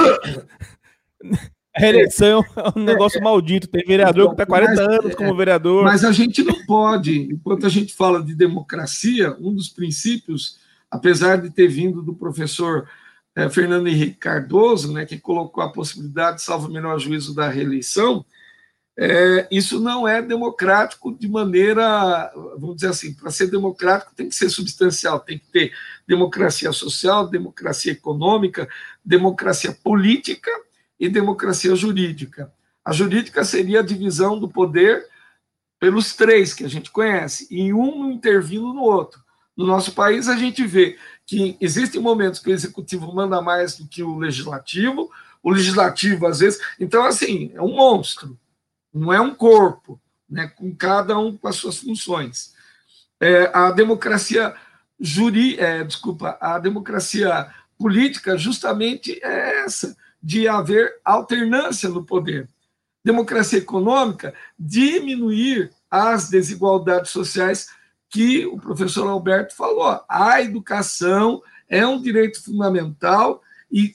(coughs) A reeleição é um negócio é, maldito. Tem vereador que está 40 mas, anos como vereador. Mas a gente não pode, enquanto a gente fala de democracia, um dos princípios, apesar de ter vindo do professor é, Fernando Henrique Cardoso, né, que colocou a possibilidade, salvo o menor juízo, da reeleição, é, isso não é democrático de maneira, vamos dizer assim, para ser democrático tem que ser substancial, tem que ter democracia social, democracia econômica, democracia política e democracia jurídica. A jurídica seria a divisão do poder pelos três que a gente conhece, e um intervindo no outro. No nosso país, a gente vê que existem momentos que o executivo manda mais do que o legislativo, o legislativo, às vezes. Então, assim, é um monstro não é um corpo, né, com cada um com as suas funções. É, a democracia juri, é, desculpa, a democracia política justamente é essa, de haver alternância no poder. Democracia econômica, diminuir as desigualdades sociais que o professor Alberto falou. A educação é um direito fundamental e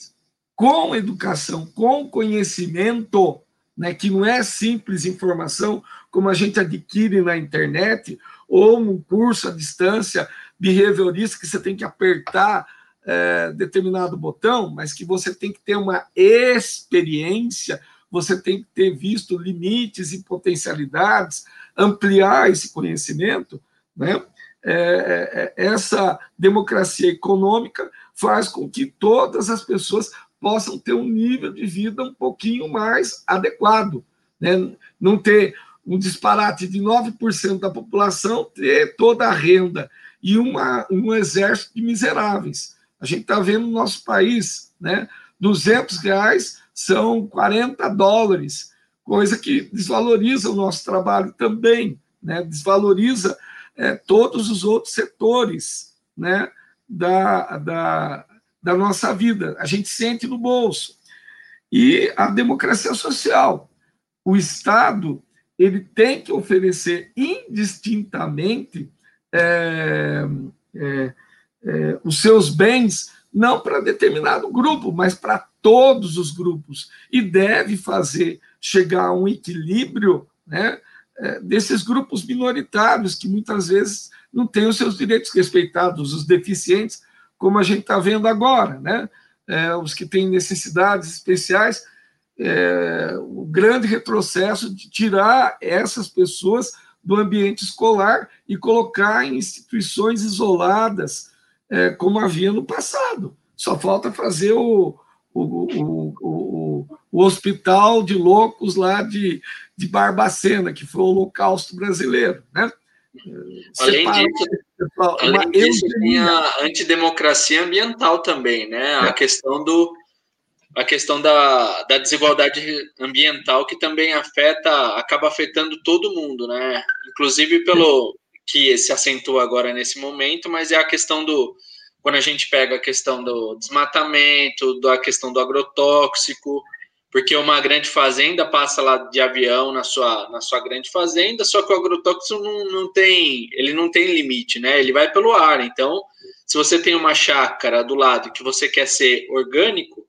com educação, com conhecimento, né, que não é simples informação como a gente adquire na internet ou num curso à distância behaviorista que você tem que apertar é, determinado botão, mas que você tem que ter uma experiência, você tem que ter visto limites e potencialidades, ampliar esse conhecimento, né? É, é, essa democracia econômica faz com que todas as pessoas possam ter um nível de vida um pouquinho mais adequado, né? não ter um disparate de 9% da população ter toda a renda e uma, um exército de miseráveis. A gente está vendo no nosso país, né? 200 reais são 40 dólares, coisa que desvaloriza o nosso trabalho também, né? desvaloriza é, todos os outros setores né? da, da, da nossa vida, a gente sente no bolso. E a democracia social. O Estado ele tem que oferecer indistintamente é, é, é, os seus bens, não para determinado grupo, mas para todos os grupos, e deve fazer chegar a um equilíbrio né, é, desses grupos minoritários que muitas vezes não têm os seus direitos respeitados, os deficientes, como a gente está vendo agora, né? É, os que têm necessidades especiais, é, o grande retrocesso de tirar essas pessoas do ambiente escolar e colocar em instituições isoladas, é, como havia no passado. Só falta fazer o, o, o, o, o hospital de loucos lá de, de Barbacena, que foi o Holocausto brasileiro, né? Além disso, além disso tem a antidemocracia ambiental também, né? A é. questão do a questão da, da desigualdade ambiental que também afeta, acaba afetando todo mundo, né? Inclusive pelo que se acentua agora nesse momento, mas é a questão do quando a gente pega a questão do desmatamento, da questão do agrotóxico, porque uma grande fazenda passa lá de avião na sua, na sua grande fazenda, só que o agrotóxico não, não tem, ele não tem limite, né? Ele vai pelo ar. Então, se você tem uma chácara do lado que você quer ser orgânico,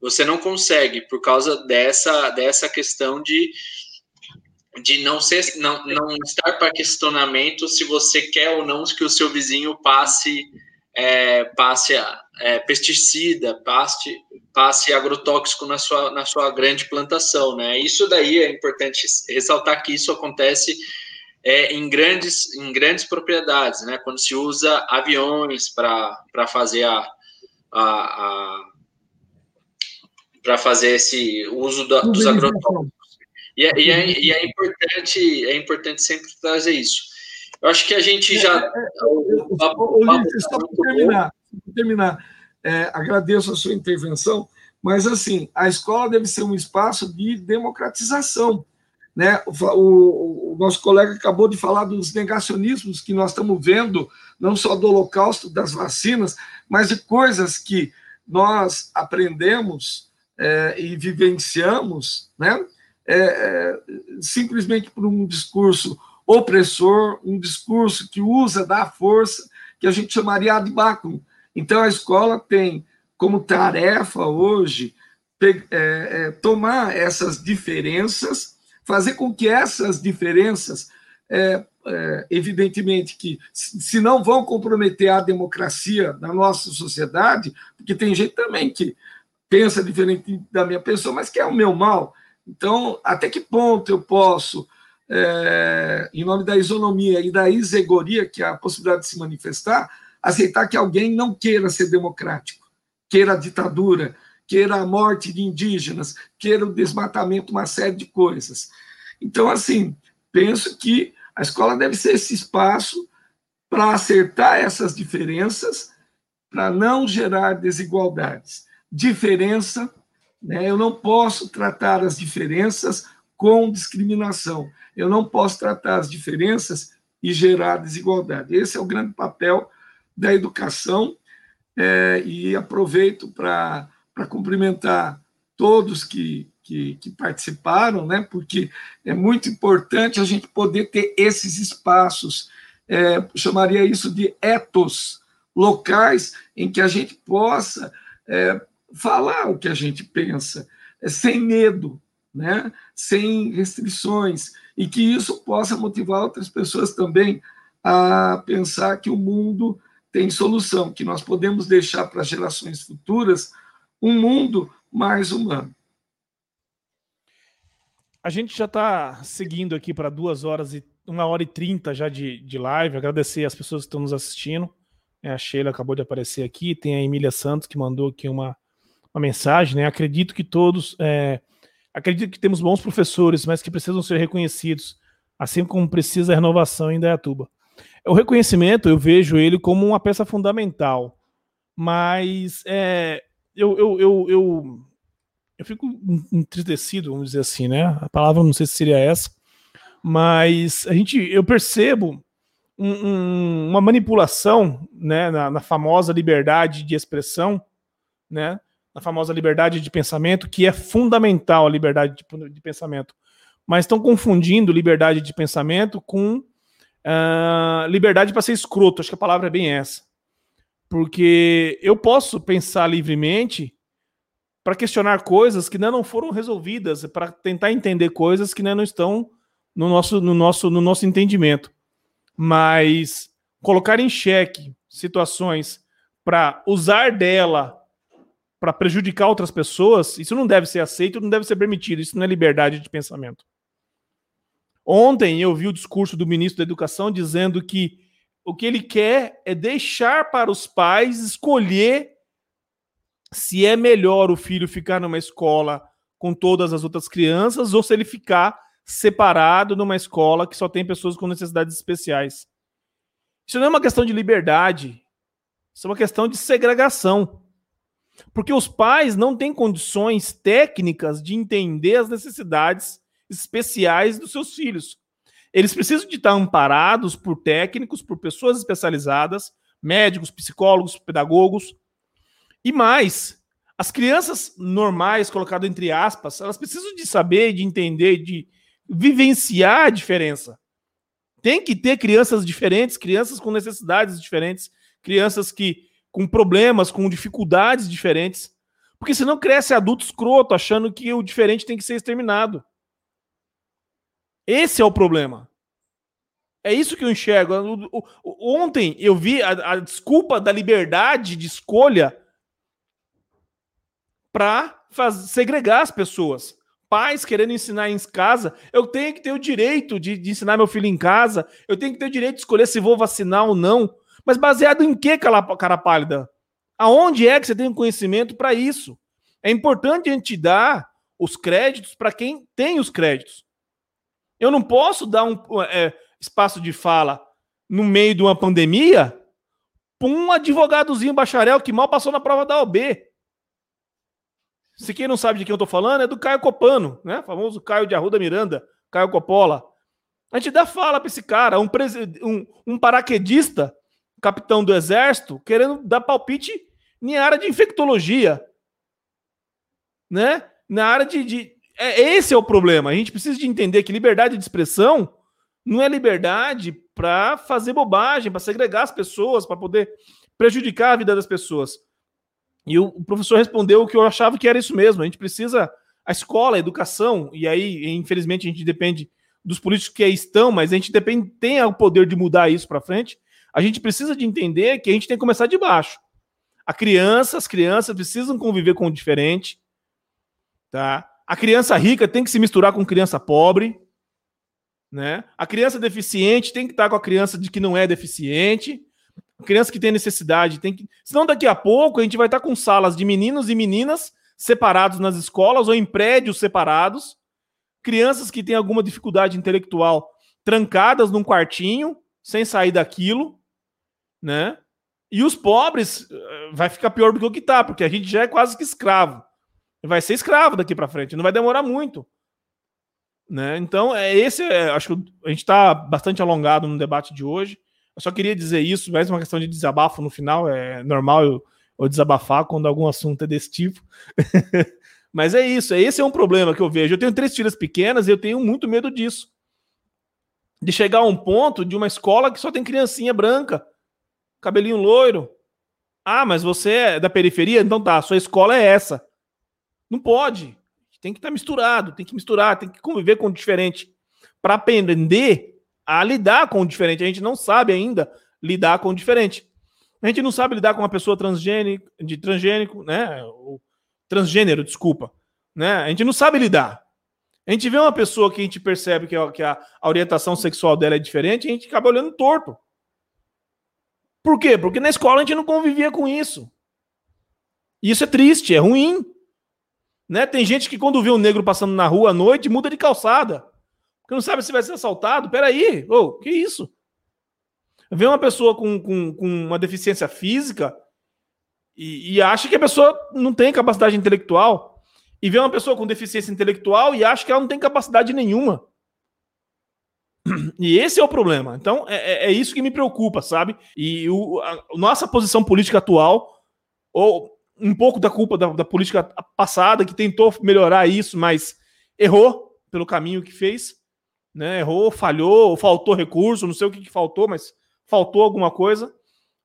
você não consegue por causa dessa, dessa questão de, de não ser não, não estar para questionamento se você quer ou não que o seu vizinho passe é, passe é, pesticida, passe, passe agrotóxico na sua, na sua grande plantação, né? Isso daí é importante ressaltar que isso acontece é, em, grandes, em grandes propriedades, né? Quando se usa aviões para fazer a, a, a para fazer esse uso da, dos agrotóxicos. E, é, e, é, e é, importante, é importante sempre trazer isso. Eu acho que a gente já. É, é, o, o, Ulisses, só para terminar, terminar é, agradeço a sua intervenção, mas assim, a escola deve ser um espaço de democratização. Né? O, o, o, nosso colega acabou de falar dos negacionismos que nós estamos vendo, não só do holocausto das vacinas, mas de coisas que nós aprendemos é, e vivenciamos, né? É, é, simplesmente por um discurso opressor, um discurso que usa da força, que a gente chamaria de báculo. Então, a escola tem como tarefa hoje é, é, tomar essas diferenças, fazer com que essas diferenças, é, é, evidentemente que se não vão comprometer a democracia na nossa sociedade, porque tem gente também que pensa diferente da minha pessoa, mas que é o meu mal. Então, até que ponto eu posso, é, em nome da isonomia e da isegoria, que é a possibilidade de se manifestar, aceitar que alguém não queira ser democrático, queira a ditadura, queira a morte de indígenas, queira o desmatamento, uma série de coisas. Então, assim, penso que a escola deve ser esse espaço para acertar essas diferenças, para não gerar desigualdades. Diferença, né, eu não posso tratar as diferenças com discriminação. Eu não posso tratar as diferenças e gerar desigualdade. Esse é o grande papel da educação é, e aproveito para cumprimentar todos que, que, que, participaram, né, porque é muito importante a gente poder ter esses espaços, é, chamaria isso de etos locais, em que a gente possa é, falar o que a gente pensa, é, sem medo, né, sem restrições, e que isso possa motivar outras pessoas também a pensar que o mundo tem solução, que nós podemos deixar para gerações futuras um mundo mais humano. A gente já está seguindo aqui para duas horas e uma hora e trinta já de, de live. Agradecer as pessoas que estão nos assistindo. É, a Sheila acabou de aparecer aqui, tem a Emília Santos que mandou aqui uma, uma mensagem. Né? Acredito que todos. É, acredito que temos bons professores, mas que precisam ser reconhecidos, assim como precisa a renovação em Dayatuba. O reconhecimento, eu vejo ele como uma peça fundamental, mas é, eu, eu, eu, eu, eu fico entristecido, vamos dizer assim, né? A palavra não sei se seria essa, mas a gente, eu percebo um, um, uma manipulação né, na, na, famosa liberdade de expressão, né, na famosa liberdade de pensamento, que é fundamental a liberdade de, de pensamento. Mas estão confundindo liberdade de pensamento com uh, liberdade para ser escroto, acho que a palavra é bem essa. Porque eu posso pensar livremente para questionar coisas que ainda não foram resolvidas, para tentar entender coisas que ainda não estão no nosso, no nosso, no nosso entendimento. Mas colocar em xeque situações para usar dela para prejudicar outras pessoas, isso não deve ser aceito, não deve ser permitido. Isso não é liberdade de pensamento. Ontem eu vi o discurso do ministro da Educação dizendo que o que ele quer é deixar para os pais escolher se é melhor o filho ficar numa escola com todas as outras crianças ou se ele ficar separado numa escola que só tem pessoas com necessidades especiais. Isso não é uma questão de liberdade, isso é uma questão de segregação. Porque os pais não têm condições técnicas de entender as necessidades especiais dos seus filhos. Eles precisam de estar amparados por técnicos, por pessoas especializadas, médicos, psicólogos, pedagogos. E mais, as crianças normais, colocado entre aspas, elas precisam de saber, de entender, de vivenciar a diferença. Tem que ter crianças diferentes, crianças com necessidades diferentes, crianças que com problemas, com dificuldades diferentes. Porque senão cresce adulto escroto achando que o diferente tem que ser exterminado. Esse é o problema. É isso que eu enxergo. Ontem eu vi a, a desculpa da liberdade de escolha para segregar as pessoas. Pais querendo ensinar em casa, eu tenho que ter o direito de, de, ensinar meu filho em casa, eu tenho que ter o direito de escolher se vou vacinar ou não. Mas baseado em que, cara pálida? Aonde é que você tem um conhecimento para isso? É importante a gente dar os créditos para quem tem os créditos. Eu não posso dar um é, espaço de fala no meio de uma pandemia para um advogadozinho bacharel que mal passou na prova da OB. Se quem não sabe de quem eu tô falando, é do Caio Copano, né? O famoso Caio de Arruda Miranda, Caio Coppola. A gente dá fala para esse cara, um, um, um paraquedista, capitão do exército, querendo dar palpite em área de infectologia. Né? Na área de. de... É, esse é o problema. A gente precisa de entender que liberdade de expressão não é liberdade para fazer bobagem, para segregar as pessoas, para poder prejudicar a vida das pessoas. E o, professor respondeu o que eu achava que era isso mesmo. A gente precisa a escola, a educação, e aí, infelizmente, a gente depende dos políticos que aí estão, mas a gente depende, tem o poder de mudar isso para frente. A gente precisa de entender que a gente tem que começar de baixo. A criança, as crianças precisam conviver com o diferente, tá? A criança rica tem que se misturar com criança pobre, né? A criança deficiente tem que estar com a criança de que não é deficiente. A criança que tem necessidade tem que. Senão, daqui a pouco, a gente vai estar com salas de meninos e meninas separados nas escolas ou em prédios separados. Crianças que têm alguma dificuldade intelectual trancadas num quartinho, sem sair daquilo, né? E os pobres eh, vai ficar pior do que o que tá, porque a gente já é quase que escravo. Vai ser escravo daqui para frente, não vai demorar muito. Né? Então, é esse, é, acho que a gente está bastante alongado no debate de hoje. Eu só queria dizer isso, mais uma questão de desabafo no final, é normal eu, eu desabafar quando algum assunto é desse tipo. (laughs) Mas é isso, é, esse é um problema que eu vejo. Eu tenho três filhas pequenas e eu tenho muito medo disso. De chegar a um ponto de uma escola que só tem criancinha branca, cabelinho loiro. Ah, mas você é da periferia? Então tá, sua escola é essa. Não pode. Tem que estar tá misturado, tem que misturar, tem que conviver com o diferente. Para aprender a lidar com o diferente. A gente não sabe ainda lidar com o diferente. A gente não sabe lidar com uma pessoa transgênico, de transgênico, né? Transgênero, desculpa. Né? A gente não sabe lidar. A gente vê uma pessoa que a gente percebe que a, que a orientação sexual dela é diferente a gente acaba olhando torto. Por quê? Porque na escola a gente não convivia com isso. E isso é triste, é ruim. Né? Tem gente que quando vê um negro passando na rua à noite, muda de calçada. Porque não sabe se vai ser assaltado. Peraí, ô, que isso? Vê uma pessoa com, com, com uma deficiência física e, e, acha que a pessoa não tem capacidade intelectual. E vê uma pessoa com deficiência intelectual e acha que ela não tem capacidade nenhuma. E esse é o problema. Então, é, é, é isso que me preocupa, sabe? E o, a, a nossa posição política atual, ou um pouco da culpa da, da, política passada, que tentou melhorar isso, mas errou pelo caminho que fez. Né? Errou, falhou, faltou recurso, não sei o que, que faltou, mas faltou alguma coisa.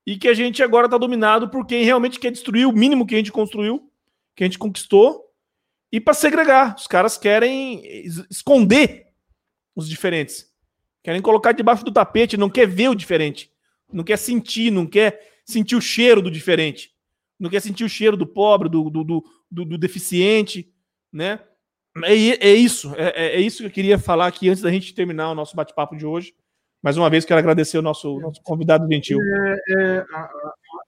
E que a gente agora está dominado por quem realmente quer destruir o mínimo que a gente construiu, que a gente conquistou, e para segregar. Os caras querem esconder os diferentes. Querem colocar debaixo do tapete, não quer ver o diferente. Não quer sentir, não quer sentir o cheiro do diferente não quer sentir o cheiro do pobre, do, do, do, do deficiente, né? É, é isso, é, é, é, isso que eu queria falar aqui antes da gente terminar o nosso bate-papo de hoje. Mais uma vez, quero agradecer o nosso, nosso convidado gentil. É, é a,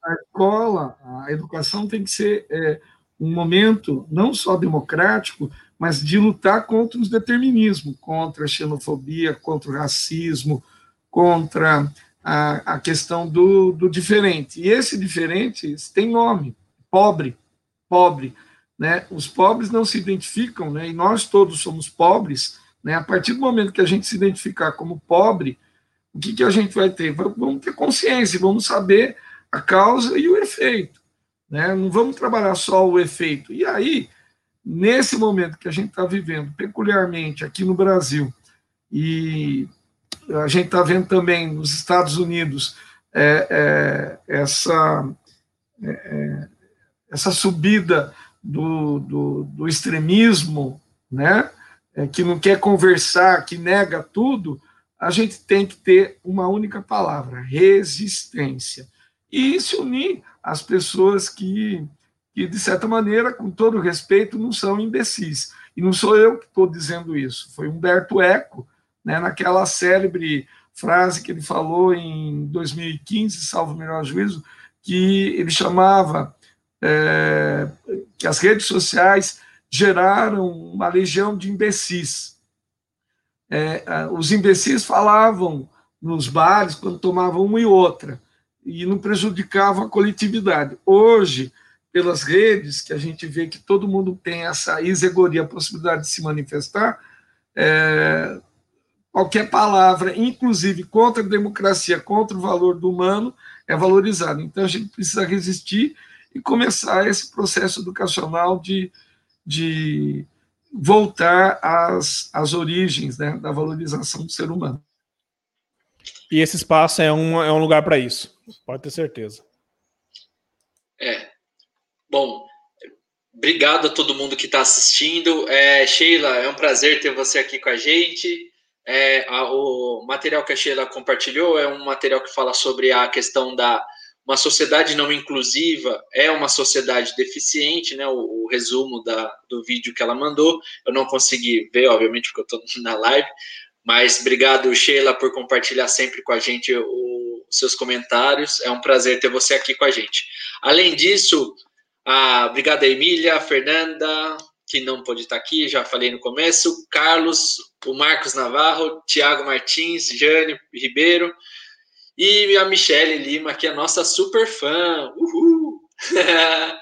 a, escola, a educação tem que ser é, um momento não só democrático, mas de lutar contra os determinismos, contra a xenofobia, contra o racismo, contra a, a questão do, do diferente. E esse diferente tem nome, pobre, pobre. Né? Os pobres não se identificam, né? e nós todos somos pobres. Né? A partir do momento que a gente se identificar como pobre, o que, que a gente vai ter? Vamos ter consciência, vamos saber a causa e o efeito. Né? Não vamos trabalhar só o efeito. E aí, nesse momento que a gente está vivendo, peculiarmente aqui no Brasil, e a gente está vendo também nos Estados Unidos é, é, essa, é, é, essa subida do, do, do extremismo, né, é, que não quer conversar, que nega tudo, a gente tem que ter uma única palavra: resistência. E se unir às pessoas que, que, de certa maneira, com todo respeito, não são imbecis. E não sou eu que estou dizendo isso, foi Humberto Eco, né, naquela célebre frase que ele falou em 2015, salvo o melhor juízo, que ele chamava é, que as redes sociais geraram uma legião de imbecis. É, os imbecis falavam nos bares quando tomavam uma e outra, e não prejudicavam a coletividade. Hoje, pelas redes, que a gente vê que todo mundo tem essa isegoria, a possibilidade de se manifestar, é, qualquer palavra, inclusive contra a democracia, contra o valor do humano, é valorizada. Então, a gente precisa resistir e começar esse processo educacional de, de voltar às, às origens né, da valorização do ser humano. E esse espaço é um, é um lugar para isso, pode ter certeza. É. Bom, obrigado a todo mundo que está assistindo. É, Sheila, é um prazer ter você aqui com a gente. É, a, o material que a Sheila compartilhou é um material que fala sobre a questão da uma sociedade não inclusiva é uma sociedade deficiente, né? O, o, resumo da, do vídeo que ela mandou. Eu não consegui ver, obviamente, porque eu estou (laughs) na live, mas obrigado, Sheila, por compartilhar sempre com a gente os seus comentários. É um prazer ter você aqui com a gente. Além disso, a, obrigado a Emília, Fernanda, que não pôde estar aqui, já falei no começo, Carlos, o Marcos Navarro, Tiago Martins, Jane Ribeiro. E a Michelle Lima, que é nossa super fã. Uhul! (laughs)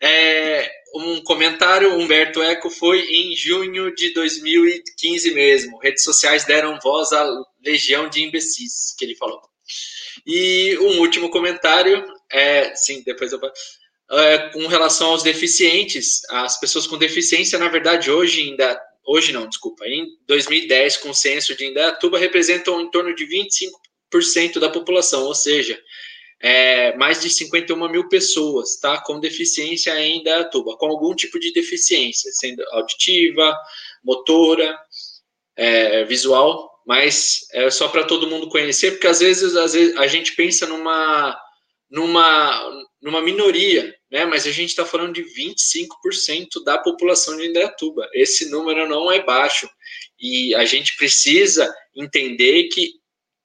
é, um comentário, Humberto Eco, foi em junho de 2015 mesmo. Redes sociais deram voz à legião de imbecis, que ele falou. E um último comentário, é, sim, depois eu é, com relação aos deficientes, as pessoas com deficiência, na verdade, hoje ainda, hoje não, desculpa, em 2010, com o censo de Indaiatuba, representam em torno de 25 da população, ou seja, é, mais de 51 mil pessoas, tá, com deficiência em Indaiatuba, com algum tipo de deficiência, sendo auditiva, motora, é, visual, mas é só para todo mundo conhecer, porque às vezes, às vezes a gente pensa numa, numa, numa minoria, né, mas a gente está falando de 25% da população de Indaiatuba. Esse número não é baixo. E a gente precisa entender que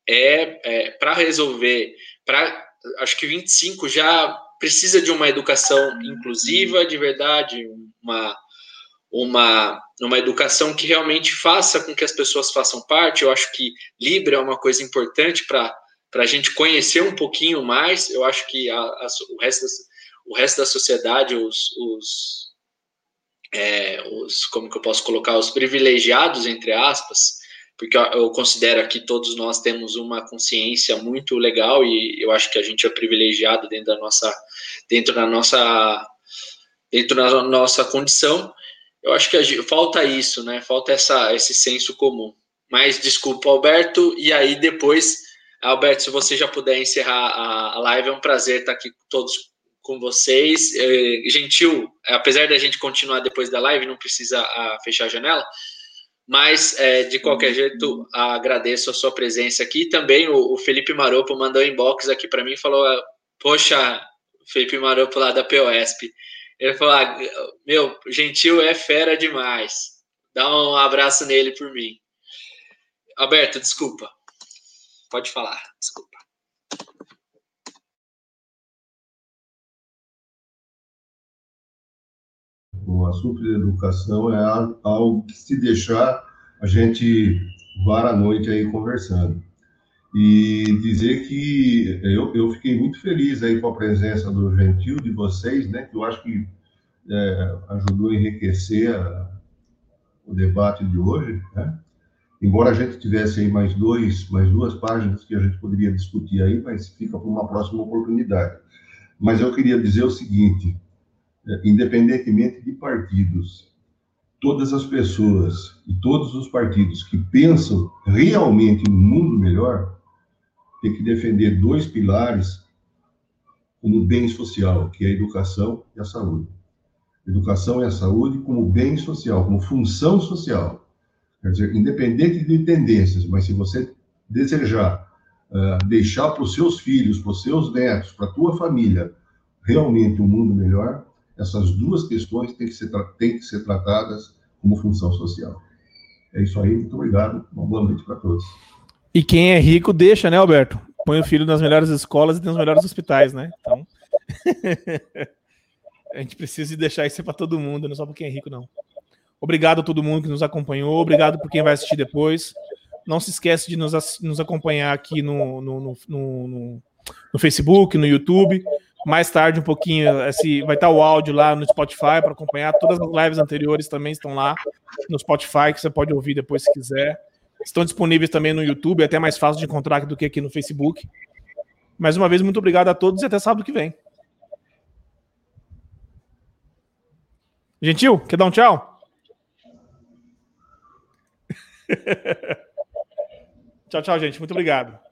é, é para resolver, para acho que 25 já precisa de uma educação inclusiva de verdade, uma uma uma educação que realmente faça com que as pessoas façam parte. Eu acho que Libra é uma coisa importante para a gente conhecer um pouquinho mais. Eu acho que a, a, o resto da, o resto da sociedade, os, os, é, os como que eu posso colocar os privilegiados entre aspas porque eu considero que todos nós temos uma consciência muito legal e eu acho que a gente é privilegiado dentro da nossa dentro da nossa dentro da nossa condição. Eu acho que gente, falta isso, né? Falta essa esse senso comum. Mas desculpa, Alberto, e aí depois, Alberto, se você já puder encerrar a, live, é um prazer estar aqui todos com vocês. É, gentil, apesar da gente continuar depois da live, não precisa ah, fechar a janela. Mas, é, de qualquer jeito, agradeço a sua presença aqui. Também o, Felipe Maropo mandou inbox aqui para mim e falou: Poxa, Felipe Maropo lá da POSP. Ele falou: ah, Meu, gentil é fera demais. Dá um abraço nele por mim. Alberto, desculpa. Pode falar, desculpa. O assunto de educação é algo que se deixar a gente vara a noite aí conversando. E dizer que eu, eu fiquei muito feliz aí com a presença do Gentil, de vocês, né, que eu acho que é, ajudou a enriquecer a, o debate de hoje, né? Embora a gente tivesse aí mais dois, mais duas páginas que a gente poderia discutir aí, mas fica para uma próxima oportunidade. Mas eu queria dizer o seguinte, independentemente de partidos, todas as pessoas e todos os partidos que pensam realmente no mundo melhor têm que defender dois pilares como bem social, que é a educação e a saúde. Educação e a saúde como bem social, como função social. Quer dizer, independente de tendências, mas se você desejar uh, deixar para os seus filhos, para os seus netos, para a tua família, realmente um mundo melhor, essas duas questões têm que ser, têm que ser tratadas como função social. É isso aí, muito obrigado. Uma boa noite para todos. E quem é rico, deixa, né, Alberto? Põe o filho nas melhores escolas e nos melhores hospitais, né? Então. (laughs) a gente precisa deixar isso para todo mundo, não só para quem é rico, não. Obrigado a todo mundo que nos acompanhou, obrigado por quem vai assistir depois. Não se esquece de nos, nos acompanhar aqui no, no, no, no, no Facebook, no YouTube. Mais tarde, um pouquinho, esse, vai estar o áudio lá no Spotify para acompanhar. Todas as lives anteriores também estão lá no Spotify, que você pode ouvir depois se quiser. Estão disponíveis também no YouTube, é até mais fácil de encontrar do que aqui no Facebook. Mais uma vez, muito obrigado a todos e até sábado que vem. Gentil, quer dar um tchau? (laughs) tchau, tchau, gente. Muito obrigado.